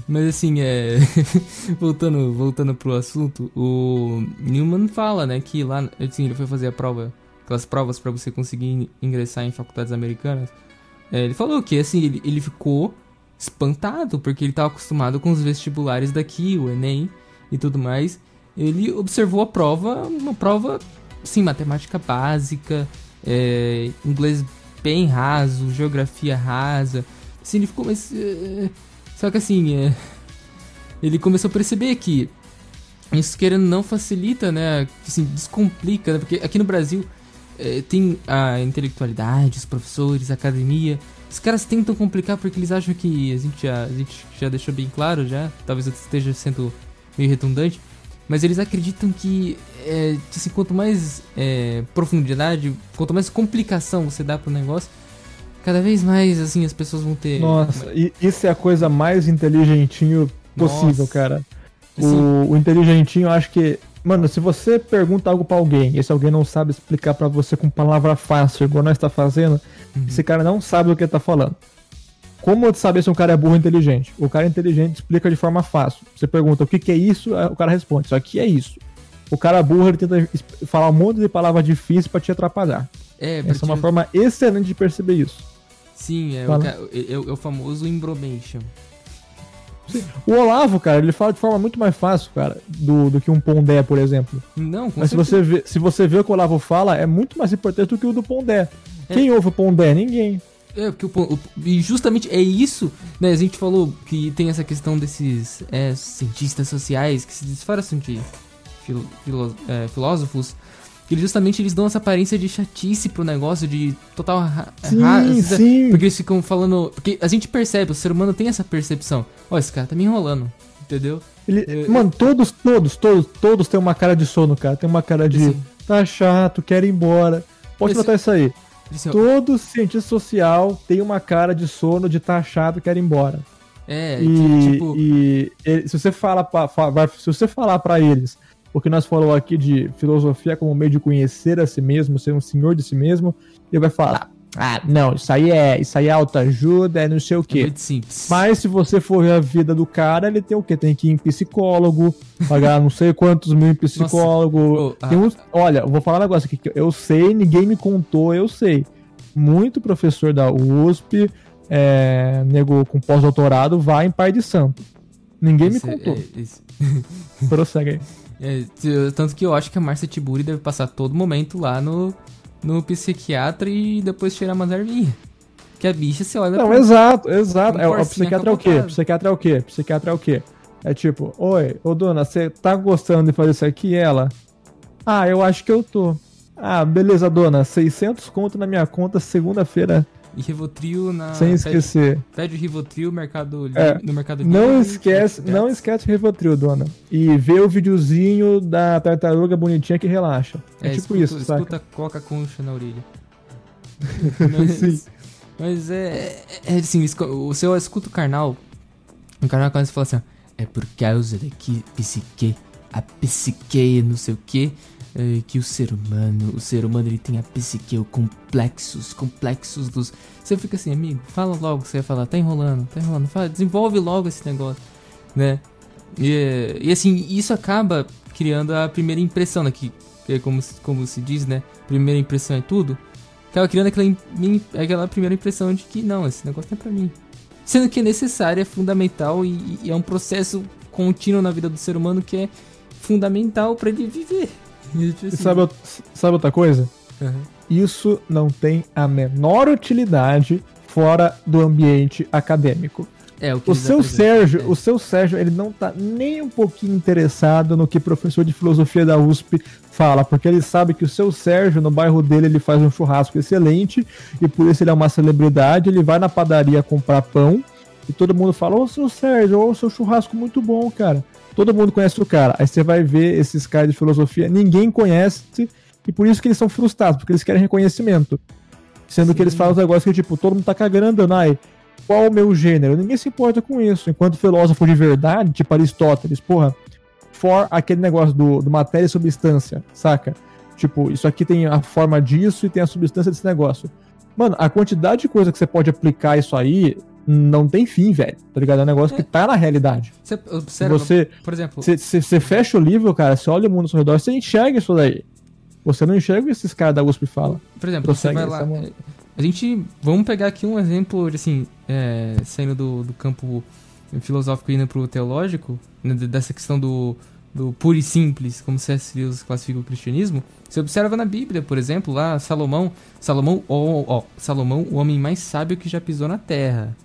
Mas assim, é. voltando, voltando pro assunto, o Newman fala, né, que lá. Assim, ele foi fazer a prova, aquelas provas para você conseguir ingressar em faculdades americanas. É, ele falou que, assim, ele, ele ficou espantado, porque ele estava acostumado com os vestibulares daqui, o Enem e tudo mais. Ele observou a prova, uma prova, sim, matemática básica, é, inglês bem raso, geografia rasa. Assim, ele ficou mais. Uh, só que assim, é, ele começou a perceber que isso querendo não facilita, né? Assim, descomplica, né? Porque aqui no Brasil é, tem a intelectualidade, os professores, a academia. Os caras tentam complicar porque eles acham que a gente já, a gente já deixou bem claro já. Talvez eu esteja sendo meio redundante. Mas eles acreditam que é, assim, quanto mais é, profundidade, quanto mais complicação você dá pro negócio, cada vez mais assim as pessoas vão ter. Nossa, e isso é a coisa mais inteligentinho possível, Nossa. cara. O, o, inteligentinho, eu acho que. Mano, se você pergunta algo para alguém e esse alguém não sabe explicar para você com palavra fácil, igual nós está fazendo, uhum. esse cara não sabe o que tá falando. Como saber se um cara é burro ou inteligente? O cara é inteligente explica de forma fácil. Você pergunta o que, que é isso, o cara responde. Isso aqui é isso. O cara burro ele tenta falar um monte de palavras difíceis para te atrapalhar. É, Essa é uma forma excelente de perceber isso. Sim, é, o, é, é, o, famoso embromation. O Olavo, cara, ele fala de forma muito mais fácil, cara, do, do que um Pondé, por exemplo. Não, com Mas se você, vê, se você vê o que o Olavo fala, é muito mais importante do que o do Pondé. É. Quem ouve o Pondé? Ninguém. É, porque o, e justamente é isso, né? A gente falou que tem essa questão desses é, cientistas sociais que se disfarçam de filo, filo, é, filósofos, eles, justamente eles dão essa aparência de chatice pro negócio, de total ra sim, raça, sim. porque eles ficam falando, porque a gente percebe, o ser humano tem essa percepção. Ó, oh, esse cara tá me enrolando. Entendeu? Ele, É, mano, todos, todos, todos, todos têm uma cara de sono, cara. Tem uma cara de Sim. tá chato, quero ir embora. Pode Esse- notar isso aí. Assim, ó, Todo cientista social tem uma cara de sono, de tá chato, quero ir embora. é, e, tipo, e ele- se você fala pra, se você falar para eles, porque nós falamos aqui de filosofia como meio de conhecer a si mesmo, ser um senhor de si mesmo, ele vai falar: "Ah, não, isso aí é, isso aí é autoajuda, é não sei o é quê". muito simples. Mas se você for ver a vida do cara, ele tem o quê? Tem que ir em psicólogo, pagar não sei quantos mil em psicólogo. Tem ah, uns- olha, eu vou falar um negócio aqui que eu sei, ninguém me contou, eu sei. Muito professor da USP, é, nego com pós-doutorado, vai em pai de santo. Ninguém me contou. é, Prossegue aí. É, tanto que eu acho que a Márcia Tiburi deve passar todo momento lá no, no psiquiatra e depois tirar umas ervinhas. Que a bicha se olha Não, pra- exato, exato. É, o psiquiatra é o quê? Psiquiatra é o quê? Psiquiatra é o quê? É tipo, oi, ô dona, você tá gostando de fazer isso aqui? E ela, ah, eu acho que eu tô. Ah, beleza, dona, 600 conto na minha conta segunda-feira, E Rivotril na. sem esquecer. Pede o Rivotril mercado, É, no Mercado Não Livre, esquece, grátis. não esquece o Rivotril, dona. E vê o videozinho da tartaruga bonitinha que relaxa. É, tipo escuta, isso, saca? Escuta coca concha na orelha. mas, Sim. mas é, é assim, esco- o seu escuta o carnal. O carnal quando você fala assim, é por causa da que psique, a psique, não sei o que, que o ser humano, o ser humano ele tem a psique, complexos, complexos dos. Você fica assim, amigo, fala logo você vai falar, tá enrolando, tá enrolando, fala, desenvolve logo esse negócio, né? E, e assim, isso acaba criando a primeira impressão, né? Que, que é como, como se diz, né? Primeira impressão é tudo. Acaba criando aquela, aquela primeira impressão de que não, esse negócio não é pra mim. Sendo que é necessário, é fundamental e, e é um processo contínuo na vida do ser humano que é fundamental pra ele viver. Sabe, sabe outra coisa? aham. Isso não tem a menor utilidade fora do ambiente acadêmico. É, o O seu. Sérgio, É. o seu Sérgio, ele não tá nem um pouquinho interessado no que professor de filosofia da USP fala, porque ele sabe que o seu Sérgio, no bairro dele, ele faz um churrasco excelente e por isso ele é uma celebridade, ele vai na padaria comprar pão e todo mundo fala: "Ô, seu Sérgio, ô, seu churrasco muito bom, cara". Todo mundo conhece o cara. Aí você vai ver esses caras de filosofia, ninguém conhece e por isso que eles são frustrados, porque eles querem reconhecimento. Sendo que Sim. eles falam os negócios que, tipo, todo mundo tá cagando andando. Ai, qual o meu gênero? Ninguém se importa com isso. Enquanto filósofo de verdade, tipo Aristóteles, porra, for aquele negócio do, do matéria e substância, saca? Tipo, isso aqui tem a forma disso e tem a substância desse negócio. Mano, a quantidade de coisa que você pode aplicar isso aí não tem fim, velho. Tá ligado? É um negócio É. que tá na realidade. Você Se observa, você, por exemplo, você, fecha o livro, cara, você olha o mundo ao seu redor, você enxerga isso daí. Você não enxerga o que esses caras da USP falam. Por exemplo, Prossegue, você vai lá. É, A gente. Vamos pegar aqui um exemplo, assim, é, saindo do, do campo filosófico e indo pro teológico, né, de- dessa questão do, do puro e simples, como C.S. Lewis classifica o cristianismo. Você observa na Bíblia, por exemplo, lá Salomão. Salomão, ó, ó, Salomão, o homem mais sábio que já pisou na terra.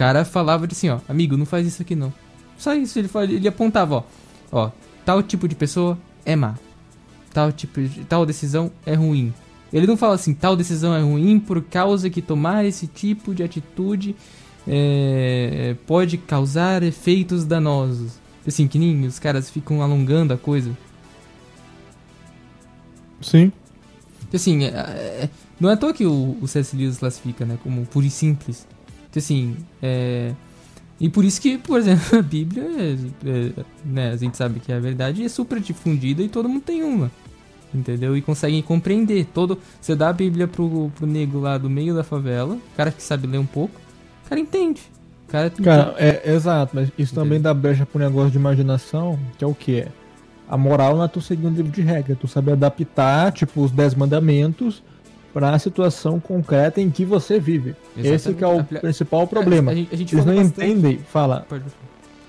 O cara falava de assim, ó, amigo, não faz isso aqui não. Só isso, ele, fala- ele apontava, ó, ó, tal tipo de pessoa é má. Tal tipo de, tal decisão é ruim. Ele não fala assim, tal decisão é ruim por causa que tomar esse tipo de atitude é, pode causar efeitos danosos. Assim, que nem os caras ficam alongando a coisa. Sim. Assim, é- é- não é à toa que o, o C.S. Lewis classifica, né, como puro e simples. Que, Assim, é... E por isso que, por exemplo, a Bíblia, é, é, né, a gente sabe que é a verdade, é super difundida e todo mundo tem uma. Entendeu? E conseguem compreender. Todo, você dá a Bíblia pro, pro nego lá do meio da favela, cara que sabe ler um pouco, o cara entende. O cara, Cara, é exato, mas isso também dá brecha pro negócio de imaginação, que é o quê? A moral não é tu seguir um livro de regra, tu saber adaptar, tipo, os 10 mandamentos pra situação concreta em que você vive. Esse que é o principal problema. A, gente, a gente Eles não bastante- entendem, fala.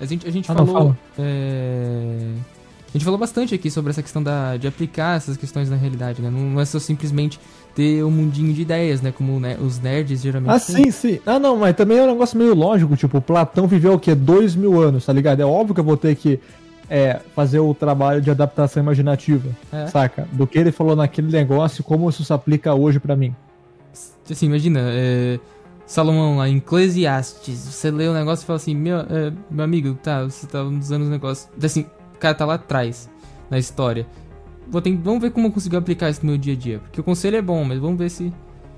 A gente, a gente Ah, não, falou. fala. é, A gente falou bastante aqui sobre essa questão da, de aplicar essas questões na realidade, né? Não, não é só simplesmente ter um mundinho de ideias, né? Como né, os nerds geralmente Ah, têm. sim, sim. Ah, não, mas também é um negócio meio lógico, tipo, Platão viveu o quê? Dois mil anos, tá ligado? É óbvio que eu vou ter que é, fazer o trabalho de adaptação imaginativa, É. saca? Do que ele falou naquele negócio, como isso se aplica hoje pra mim. Assim, imagina, é, Salomão lá, em Eclesiastes, você lê o negócio e fala assim, meu, é, meu amigo, tá, você tá usando os negócios. Assim, o cara tá lá atrás, na história. Vou ter, vamos ver como eu consigo aplicar isso no meu dia a dia. Porque o conselho é bom, mas vamos ver se.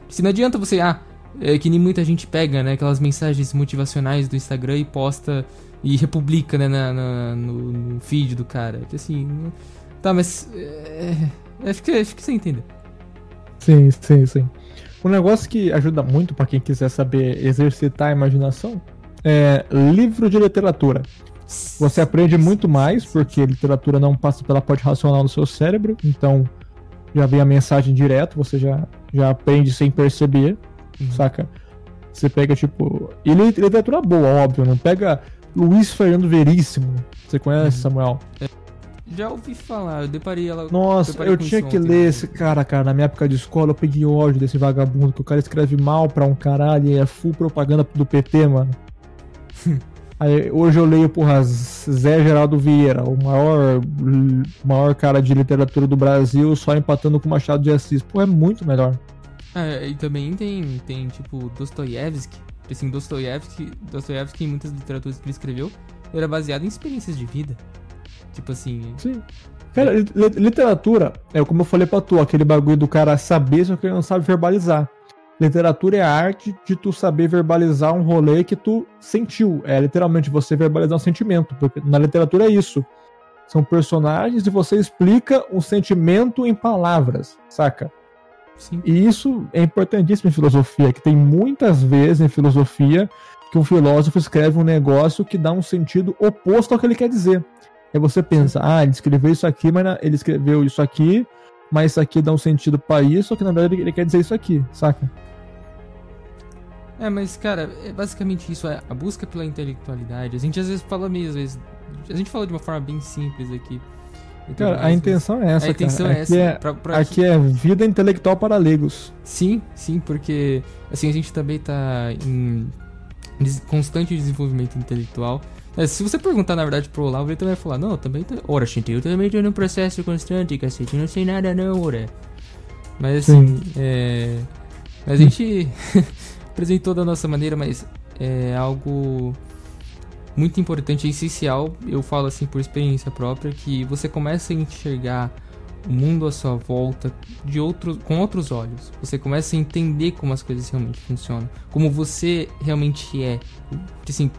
Se não adianta você. Ah, é que nem muita gente pega, né? Aquelas mensagens motivacionais do Instagram e posta e republica, né? Na, na no, no, feed do cara. Assim. Tá, mas. É, acho, que, acho que você entendeu. Sim, sim, sim. Um negócio que ajuda muito para quem quiser saber exercitar a imaginação é livro de literatura. Você aprende muito mais, porque literatura não passa pela parte racional do seu cérebro, então já vem a mensagem direto, você já, já aprende sem perceber, uhum. saca? Você pega, tipo. E literatura boa, óbvio, não pega Luiz Fernando Veríssimo. Você conhece, uhum. Samuel? É. Já ouvi falar, eu deparei ela. Nossa, deparei eu tinha que ler esse cara, cara. Na minha época de escola, eu peguei ódio desse vagabundo, que o cara escreve mal pra um caralho e é full propaganda do PT, mano. Aí, hoje eu leio, porra, Zé Geraldo Vieira, o maior, maior cara de literatura do Brasil, só empatando com Machado de Assis. Pô, é muito melhor. É, e também tem, tem tipo, Dostoiévski. Assim, Dostoiévski, Dostoiévski, em muitas literaturas que ele escreveu, era baseado em experiências de vida. Tipo assim. Sim. Cara, literatura, é como eu falei pra tu, aquele bagulho do cara saber, só que ele não sabe verbalizar. Literatura é a arte de tu saber verbalizar um rolê que tu sentiu. É literalmente você verbalizar um sentimento. Porque na literatura é isso. São personagens e você explica um sentimento em palavras, saca? Sim. E isso é importantíssimo em filosofia, que tem muitas vezes em filosofia que um filósofo escreve um negócio que dá um sentido oposto ao que ele quer dizer. Aí você pensa, ah, ele escreveu isso aqui, mas ele escreveu isso aqui, mas isso aqui dá um sentido para isso, só que na verdade ele quer dizer isso aqui, saca? É, mas cara, é basicamente isso, é a busca pela intelectualidade. A gente às vezes fala mesmo, a gente fala de uma forma bem simples aqui. Então, cara, a intenção é essa, A intenção cara. é essa. É, pra, pra aqui é vida intelectual para leigos. Sim, sim, porque assim, a gente também tá em constante desenvolvimento intelectual. É, se você perguntar, na verdade, pro Olavo, ele também vai falar, não, também tô... Ora, gente, eu também tô num processo constante, cacete, não sei nada não, ora. Mas assim, é... A gente apresentou da nossa maneira, mas é algo muito importante, essencial, eu falo assim por experiência própria, que você começa a enxergar o mundo à sua volta de outros, com outros olhos. Você começa a entender como as coisas realmente funcionam, como você realmente é, assim,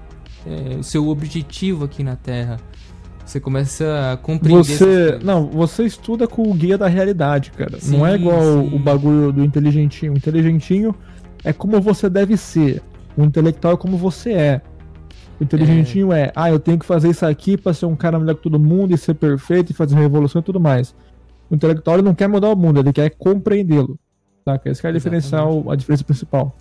é, o seu objetivo aqui na Terra. Você começa a compreender. Você. Não, você estuda com o guia da realidade, cara. Sim, não é igual sim. o bagulho do inteligentinho. O inteligentinho é como você deve ser. O intelectual é como você é. Inteligentinho é, é ah, eu tenho que fazer isso aqui pra ser um cara melhor que todo mundo e ser perfeito e fazer revolução e tudo mais. O intelectual não quer mudar o mundo, ele quer compreendê-lo. Saca? Esse é a diferencial, a diferença principal.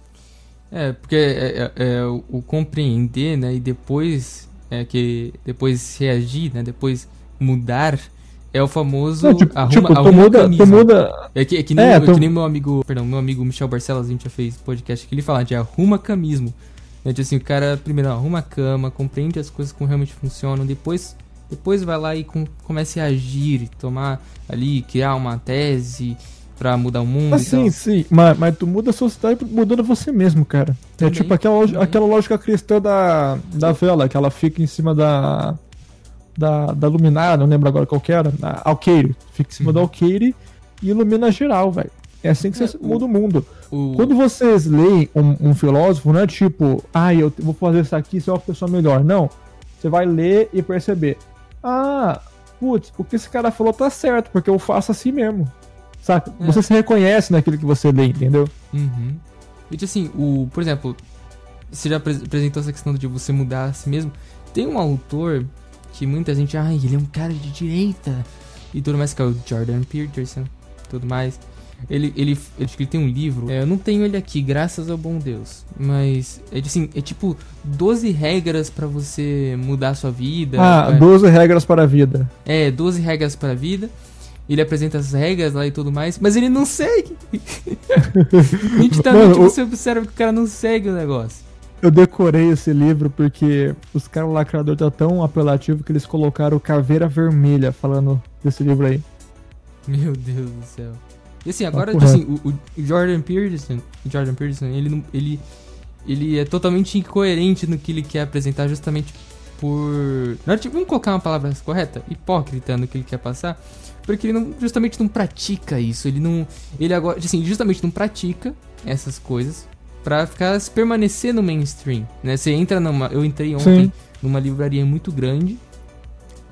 É, porque é, é, é o, o, compreender, né, e depois é que depois reagir, né, depois mudar é o famoso não, tipo, arruma, tipo, arruma tu muda, tu muda... É que, é que nem, é, tu... que nem meu amigo, perdão, meu amigo Michel Barcelos, a gente já fez podcast que ele fala de arruma camismo. Tipo assim, o cara primeiro arruma a cama, compreende as coisas como realmente funcionam, depois depois vai lá e com, comece a agir, tomar ali, criar uma tese, pra mudar o mundo. Ah, sim, sim. Mas, mas tu muda a sociedade mudando você mesmo, cara. É também, é tipo aquela, aquela lógica cristã da, da vela, que ela fica em cima da. Da, da luminária, não lembro agora qual que era. alqueire. Fica em cima uhum. do alqueire e ilumina geral, velho. É assim que você é, muda o, mundo. O... Quando vocês leem um, um, filósofo, não é tipo, ah, eu vou fazer isso aqui, ser uma pessoa melhor. Não. Você vai ler e perceber. Ah, putz, o que esse cara falou tá certo, porque eu faço assim mesmo. Saca? É. Você se reconhece naquilo que você lê, entendeu? Uhum. E assim, o, por exemplo, você já apresentou essa questão de você mudar a si mesmo. Tem um autor que muita gente, ah, ele é um cara de direita e tudo mais, que é o Jordan Peterson, tudo mais. Ele, ele, ele, ele tem um livro, é, eu não tenho ele aqui, graças ao bom Deus. Mas é, assim, é tipo 12 regras para você mudar a sua vida. Ah, é, 12 regras para a vida. É, 12 regras para a vida ele apresenta as regras lá e tudo mais, mas ele não segue. Nitidamente Mano, você observa que o cara não segue o negócio. Eu decorei esse livro porque os caras lacrador tá tão apelativo que eles colocaram Caveira Vermelha falando desse livro aí. Meu Deus do céu. E assim, agora, tá assim, o, o, Jordan Peterson, Jordan Peterson, ele, ele ele é totalmente incoerente no que ele quer apresentar, justamente por. Não, tipo, vamos colocar uma palavra correta? Hipócrita no que ele quer passar. Porque ele não, justamente não pratica isso. Ele não. Ele agora. Assim, justamente não pratica essas coisas pra ficar permanecer no mainstream. Né? Você entra numa. Eu entrei ontem Sim. numa livraria muito grande.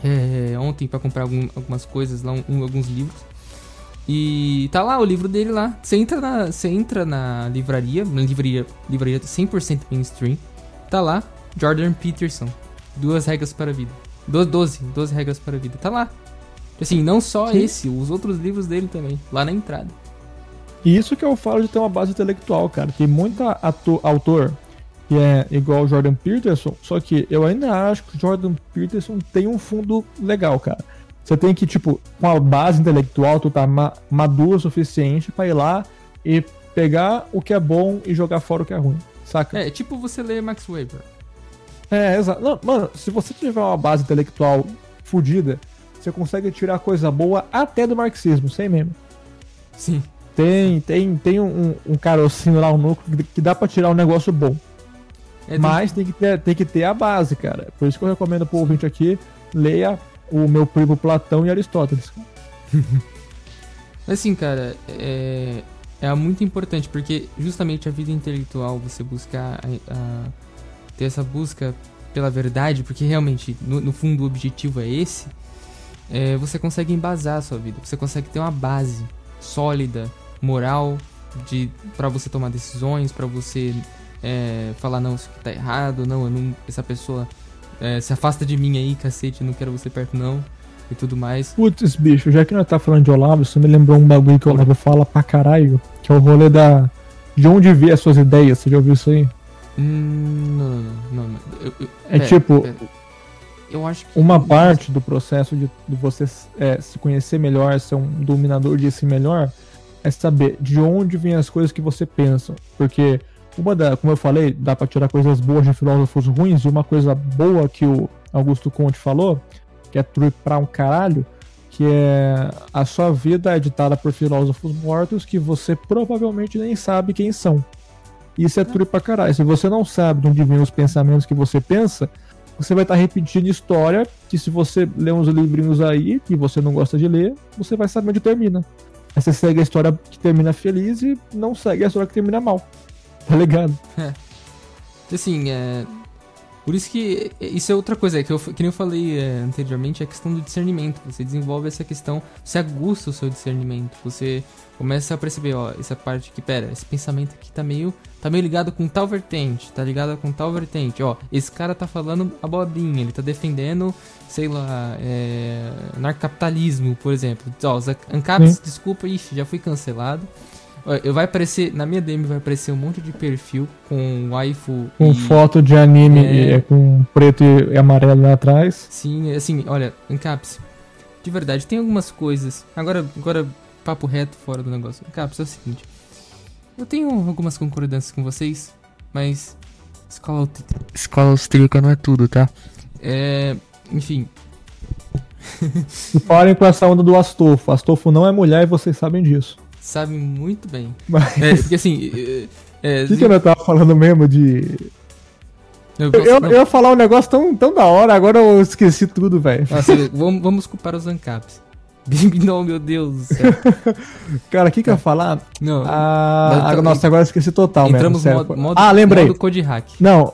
É, ontem para comprar algum, algumas coisas lá, um, alguns livros. E tá lá o livro dele lá. Você entra na, você entra na livraria, na livraria, livraria 100% mainstream. Tá lá, Jordan Peterson. Duas regras para a vida. Doze, doze regras para a vida. Tá lá. Assim, não só Sim. esse, os outros livros dele também, lá na entrada. E isso que eu falo de ter uma base intelectual, cara. Tem muito ator, autor que é igual o Jordan Peterson, só que eu ainda acho que o Jordan Peterson tem um fundo legal, cara. Você tem que, tipo, com a base intelectual, tu tá ma maduro o suficiente para ir lá e pegar o que é bom e jogar fora o que é ruim, saca? É, tipo você ler Max Weber. É, exato. Não, mano, se você tiver uma base intelectual fodida, você consegue tirar coisa boa até do marxismo, sem mesmo. Sim. Tem, tem, tem um, um carocinho lá, um núcleo, que dá pra tirar um negócio bom. É, Mas tem... tem, que ter, tem que ter a base, cara. Por isso que eu recomendo pro ouvinte aqui, leia o meu primo Platão e Aristóteles. assim, cara, é, é muito importante, porque justamente a vida intelectual, você buscar a, a, ter essa busca pela verdade, porque realmente, no, no fundo, o objetivo é esse, é, você consegue embasar a sua vida, você consegue ter uma base sólida, moral, de para você tomar decisões, para você é, falar, não, isso aqui tá errado, não, não essa pessoa é, se afasta de mim aí, cacete, não quero você perto não. E tudo mais. Putz, bicho, já que nós tá falando de Olavo, você me lembrou um bagulho que o Olavo fala pra caralho, que é o rolê da. De onde vê as suas ideias, você já ouviu isso aí? Hum, não, não, não. não. Eu, eu, é pera, tipo. Pera. Eu acho que. Uma parte do processo de, de você é, se conhecer melhor, ser um dominador de si melhor, é saber de onde vêm as coisas que você pensa. Porque uma da, como eu falei, dá para tirar coisas boas de filósofos ruins, e uma coisa boa que o Augusto Conte falou, que é true pra um caralho, que é a sua vida é ditada por filósofos mortos que você provavelmente nem sabe quem são. Isso é true pra caralho. Se você não sabe de onde vêm os pensamentos que você pensa, você vai estar tá repetindo história que se você ler uns livrinhos aí que você não gosta de ler, você vai saber onde termina. Aí você segue a história que termina feliz e não segue a história que termina mal. Tá ligado? É. Assim, é. Por isso que isso é outra coisa, é que, eu, que nem eu falei é, anteriormente, é a questão do discernimento. Você desenvolve essa questão, você aguça o seu discernimento. Você começa a perceber, ó, essa parte aqui, pera, esse pensamento aqui tá meio, tá meio ligado com tal vertente, tá ligado com tal vertente. Ó, esse cara tá falando abobrinha, ele tá defendendo, sei lá, é, narcocapitalismo, por exemplo. Ó, os ANCAPs, desculpa, ixi, já fui cancelado. Eu vai aparecer, na minha DM vai aparecer um monte de perfil com waifu. Com e, foto de anime é... com preto e amarelo lá atrás. Sim, assim, olha, Encaps, de verdade, tem algumas coisas. Agora, agora papo reto fora do negócio. Encaps, é o seguinte. Eu tenho algumas concordâncias com vocês, mas escola, escola austríaca não é tudo, tá? É, enfim. e parem com essa onda do Astolfo. Astolfo não é mulher e vocês sabem disso sabe muito bem. Mas... É, porque assim. É, é, o que, que eu tava falando mesmo de. Eu, eu, eu, ia falar um negócio tão, tão da hora, agora eu esqueci tudo, velho. Vamos, vamos culpar os ANCAPs. Não, meu Deus do céu. Cara, o que que eu ia falar? Não. Ah, então, nossa, agora eu esqueci total entramos mesmo. Modo, modo, ah, lembrei. Modo code hack. Não.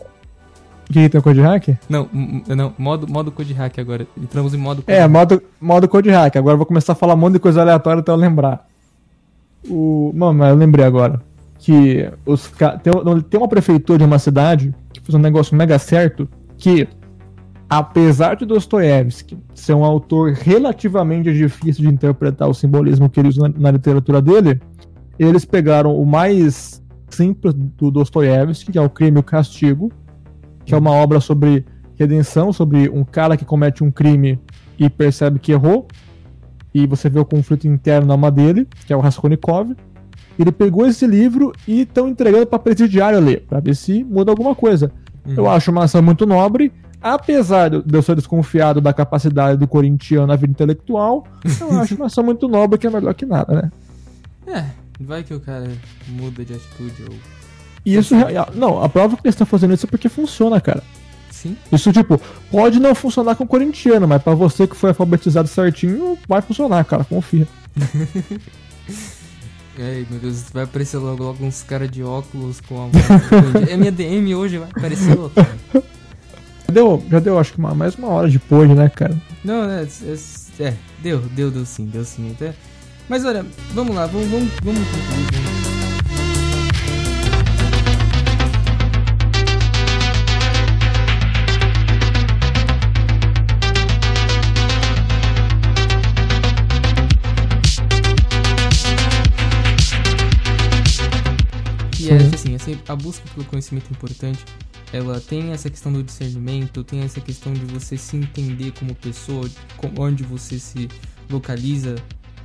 O que, que tem o code hack? Não, não, modo, modo code hack agora. Entramos em modo code É, hack. modo, modo code hack. Agora eu vou começar a falar um monte de coisa aleatória até eu lembrar. O, mano, eu lembrei agora que os tem, tem uma prefeitura de uma cidade que fez um negócio mega certo que apesar de Dostoiévski ser um autor relativamente difícil de interpretar o simbolismo que ele usa na, na literatura dele, eles pegaram o mais simples do Dostoiévski, que é o Crime e o Castigo, que é uma obra sobre redenção, sobre um cara que comete um crime e percebe que errou, e você vê o conflito interno na alma dele, que é o Raskolnikov. Ele pegou esse livro e estão entregando para presidiário ler, para ver se muda alguma coisa. Uhum. Eu acho uma ação muito nobre, apesar de eu ser desconfiado da capacidade do corintiano na vida intelectual, eu acho uma ação muito nobre que é melhor que nada, né? É, vai que o cara muda de atitude ou isso, não, a prova que eles estão fazendo isso é porque funciona, cara. Sim. Isso, tipo, pode não funcionar com o corintiano, mas pra você que foi alfabetizado certinho, vai funcionar, cara, confia. Ai, meu Deus, vai aparecer logo, logo uns caras de óculos com a. é minha DM hoje, vai aparecer logo. Já deu, já deu, acho que uma, mais uma hora depois, né, cara? Não, é, é, é, deu, deu, deu sim, deu sim. Até. Mas olha, vamos lá, vamos, vamos, vamos concluir. E é assim, a busca pelo conhecimento é importante. Ela tem essa questão do discernimento, tem essa questão de você se entender como pessoa, onde você se localiza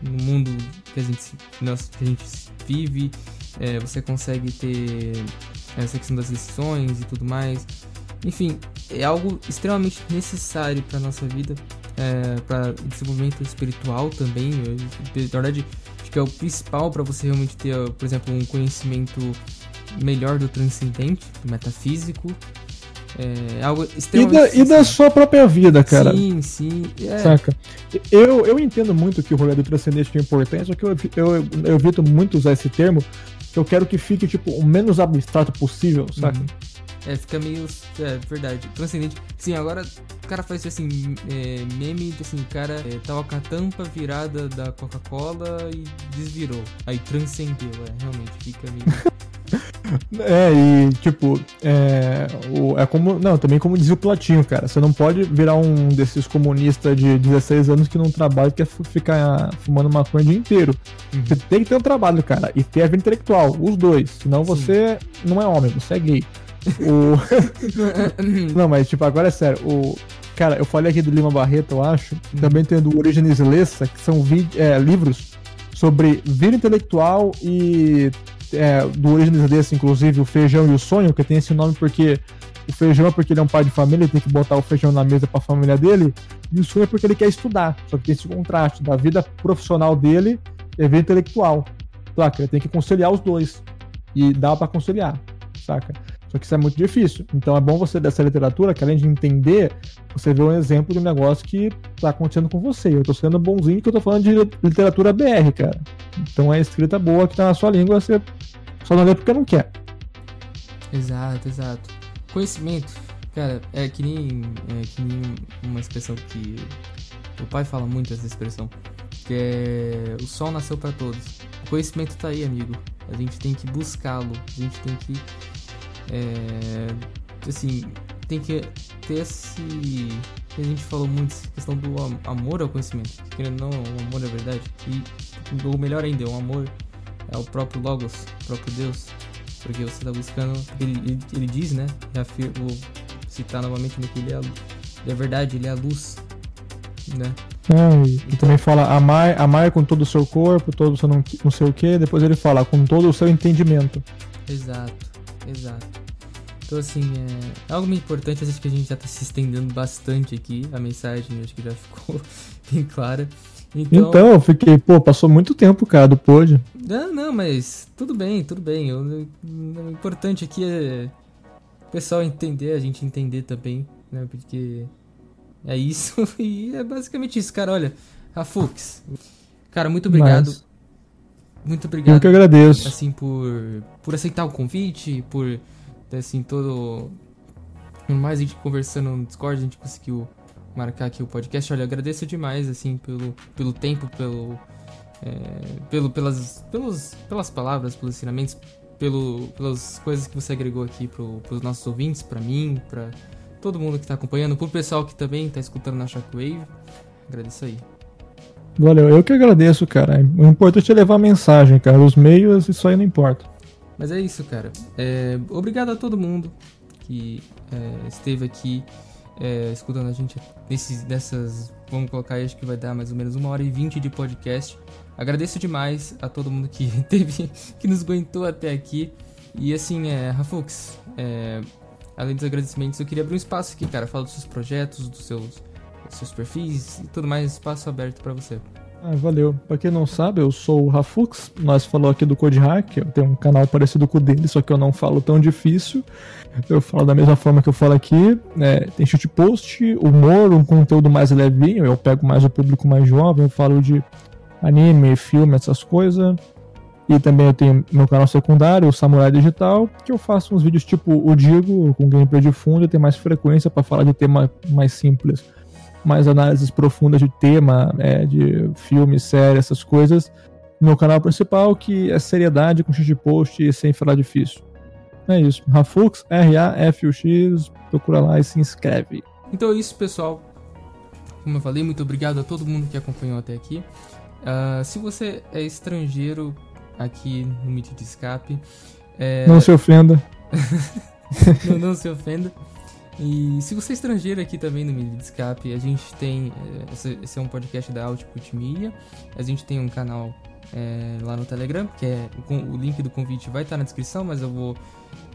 no mundo que a gente, nós, que a gente vive. É, você consegue ter essa questão das decisões e tudo mais. Enfim, é algo extremamente necessário para nossa vida, é, para desenvolvimento espiritual também. Na verdade, que é o principal para você realmente ter, por exemplo, um conhecimento melhor do transcendente, do metafísico. É algo extremamente. E da, e da, sua própria vida, cara. Sim, sim. É. Saca? Eu, eu entendo muito que o rolê do transcendente tem importância, só que eu, eu, eu evito muito usar esse termo, que eu quero que fique, tipo, o menos abstrato possível, saca? Uhum. É, fica meio. É, verdade. Transcendente. Sim, agora o cara faz assim, é, meme de assim, cara é, tava com a tampa virada da Coca-Cola e desvirou. Aí transcendeu, é, realmente, fica meio. É, e tipo, é, o, é como. Não, também como dizia o Platinho, cara. Você não pode virar um desses comunistas de 16 anos que não trabalha e quer ficar fumando maconha o dia inteiro. Uhum. Você tem que ter um trabalho, cara, e ter a vida intelectual, os dois. Senão você Sim. não é homem, você é gay. O... não, mas tipo, agora é sério. O... Cara, eu falei aqui do Lima Barreto, eu acho. Uhum. Também tem do Origenes Lessa, que são é, livros sobre vida intelectual e é, do Origenes Lessa, inclusive, o Feijão e o Sonho, que tem esse nome porque o feijão é porque ele é um pai de família, ele tem que botar o feijão na mesa para a família dele, e o sonho é porque ele quer estudar. Só que tem esse contraste da vida profissional dele e a vida intelectual. Saca? Ele tem que conciliar os dois. E dá para conciliar, saca? Só que isso é muito difícil. Então é bom você dessa literatura, que além de entender, você vê um exemplo de um negócio que está acontecendo com você. Eu estou sendo bonzinho que eu estou falando de literatura BR, cara. Então é escrita boa que está na sua língua, você só não lê porque não quer. Exato, exato. Conhecimento, cara, é que nem, é que nem uma expressão que o pai fala muito essa expressão, que é o sol nasceu para todos. O conhecimento está aí, amigo. A gente tem que buscá-lo, a gente tem que é, assim, tem que ter esse. A gente falou muito essa questão do amor ao conhecimento. Querendo ou não, o amor é verdade. E o melhor ainda, o amor é o próprio Logos, o próprio Deus. Porque você está buscando. Ele, ele, ele, diz, né? vou citar novamente que ele é, ele é verdade, ele é a luz. Né? É, e então, também fala amar, amar com todo o seu corpo, todo o seu não, não sei o que, depois ele fala com todo o seu entendimento. Exato. Exato. Então, assim, é algo muito importante. Acho que a gente já está se estendendo bastante aqui. A mensagem acho que já ficou bem clara. Então, então eu fiquei, pô, passou muito tempo, cara, do pod. Não, não, mas tudo bem, tudo bem. O, o importante aqui é o pessoal entender, a gente entender também, né? Porque é isso e é basicamente isso, cara. Olha, a Fux. Cara, muito obrigado. Mas... Muito obrigado. Eu que agradeço. Assim, por, por aceitar o convite, por, assim, todo... Mais a gente conversando no Discord, a gente conseguiu marcar aqui o podcast. Olha, agradeço demais, assim, pelo, pelo tempo, pelo... É, pelo, pelas, pelos, pelas palavras, pelos ensinamentos, pelo, pelas coisas que você agregou aqui pro, pros nossos ouvintes, para mim, para todo mundo que tá acompanhando, pro pessoal que também tá escutando na Shockwave. Agradeço aí. Valeu, eu que agradeço, cara. O importante é levar a mensagem, cara. Os meios, isso aí não importa. Mas é isso, cara. É, obrigado a todo mundo que é, esteve aqui é, escutando a gente nesses, nessas. Vamos colocar aí, acho que vai dar mais ou menos uma hora e vinte de podcast. Agradeço demais a todo mundo que teve, que nos aguentou até aqui. E assim, é, Rafux, é, além dos agradecimentos, eu queria abrir um espaço aqui, cara. Fala dos seus projetos, dos seus seus perfis e tudo mais, espaço aberto para você. Ah, valeu. Pra quem não sabe, eu sou o Rafux. Nós falou aqui do Code Hack. Eu tenho um canal parecido com o dele, só que eu não falo tão difícil. Eu falo da mesma forma que eu falo aqui. É, tem chute post, humor, um conteúdo mais levinho. Eu pego mais o público mais jovem. Eu falo de anime, filme, essas coisas. E também eu tenho meu canal secundário, o Samurai Digital, que eu faço uns vídeos tipo o Digo, com gameplay de fundo, e tem mais frequência para falar de tema mais simples mais análises profundas de tema, é, de filme, série, essas coisas, no meu canal principal, que é seriedade com de post e sem falar difícil. É isso. Rafux, R-A-F-U-X, procura lá e se inscreve. Então é isso, pessoal. Como eu falei, muito obrigado a todo mundo que acompanhou até aqui. Uh, se você é estrangeiro aqui no Meet de Escape... É... Não se ofenda. não, não se ofenda. E se você é estrangeiro aqui também no Mídia de Escape, a gente tem. Eh, esse é um podcast da Output Media. A gente tem um canal é, lá no Telegram, que é. O link do convite vai estar na descrição, mas eu vou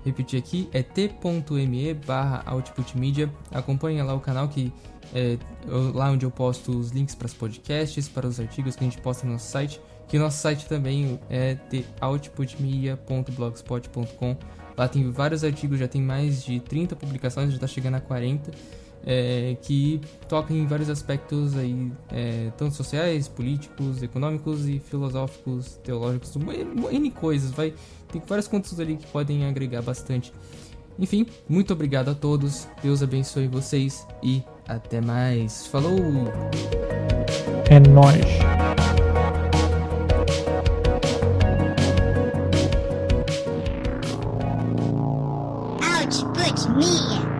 repetir aqui. É t.me barra outputmedia. Acompanha lá o canal que. É lá onde eu posto os links para os podcasts, para os artigos que a gente posta no nosso site. Que o nosso site também é outputmedia.blogspot.com Lá tem vários artigos, já tem mais de 30 publicações, já está chegando a 40, é, que tocam em vários aspectos aí, é, tanto sociais, políticos, econômicos e filosóficos, teológicos, N coisas, vai, tem vários contos ali que podem agregar bastante. Enfim, muito obrigado a todos, Deus abençoe vocês e até mais. Falou! É nóis! Me.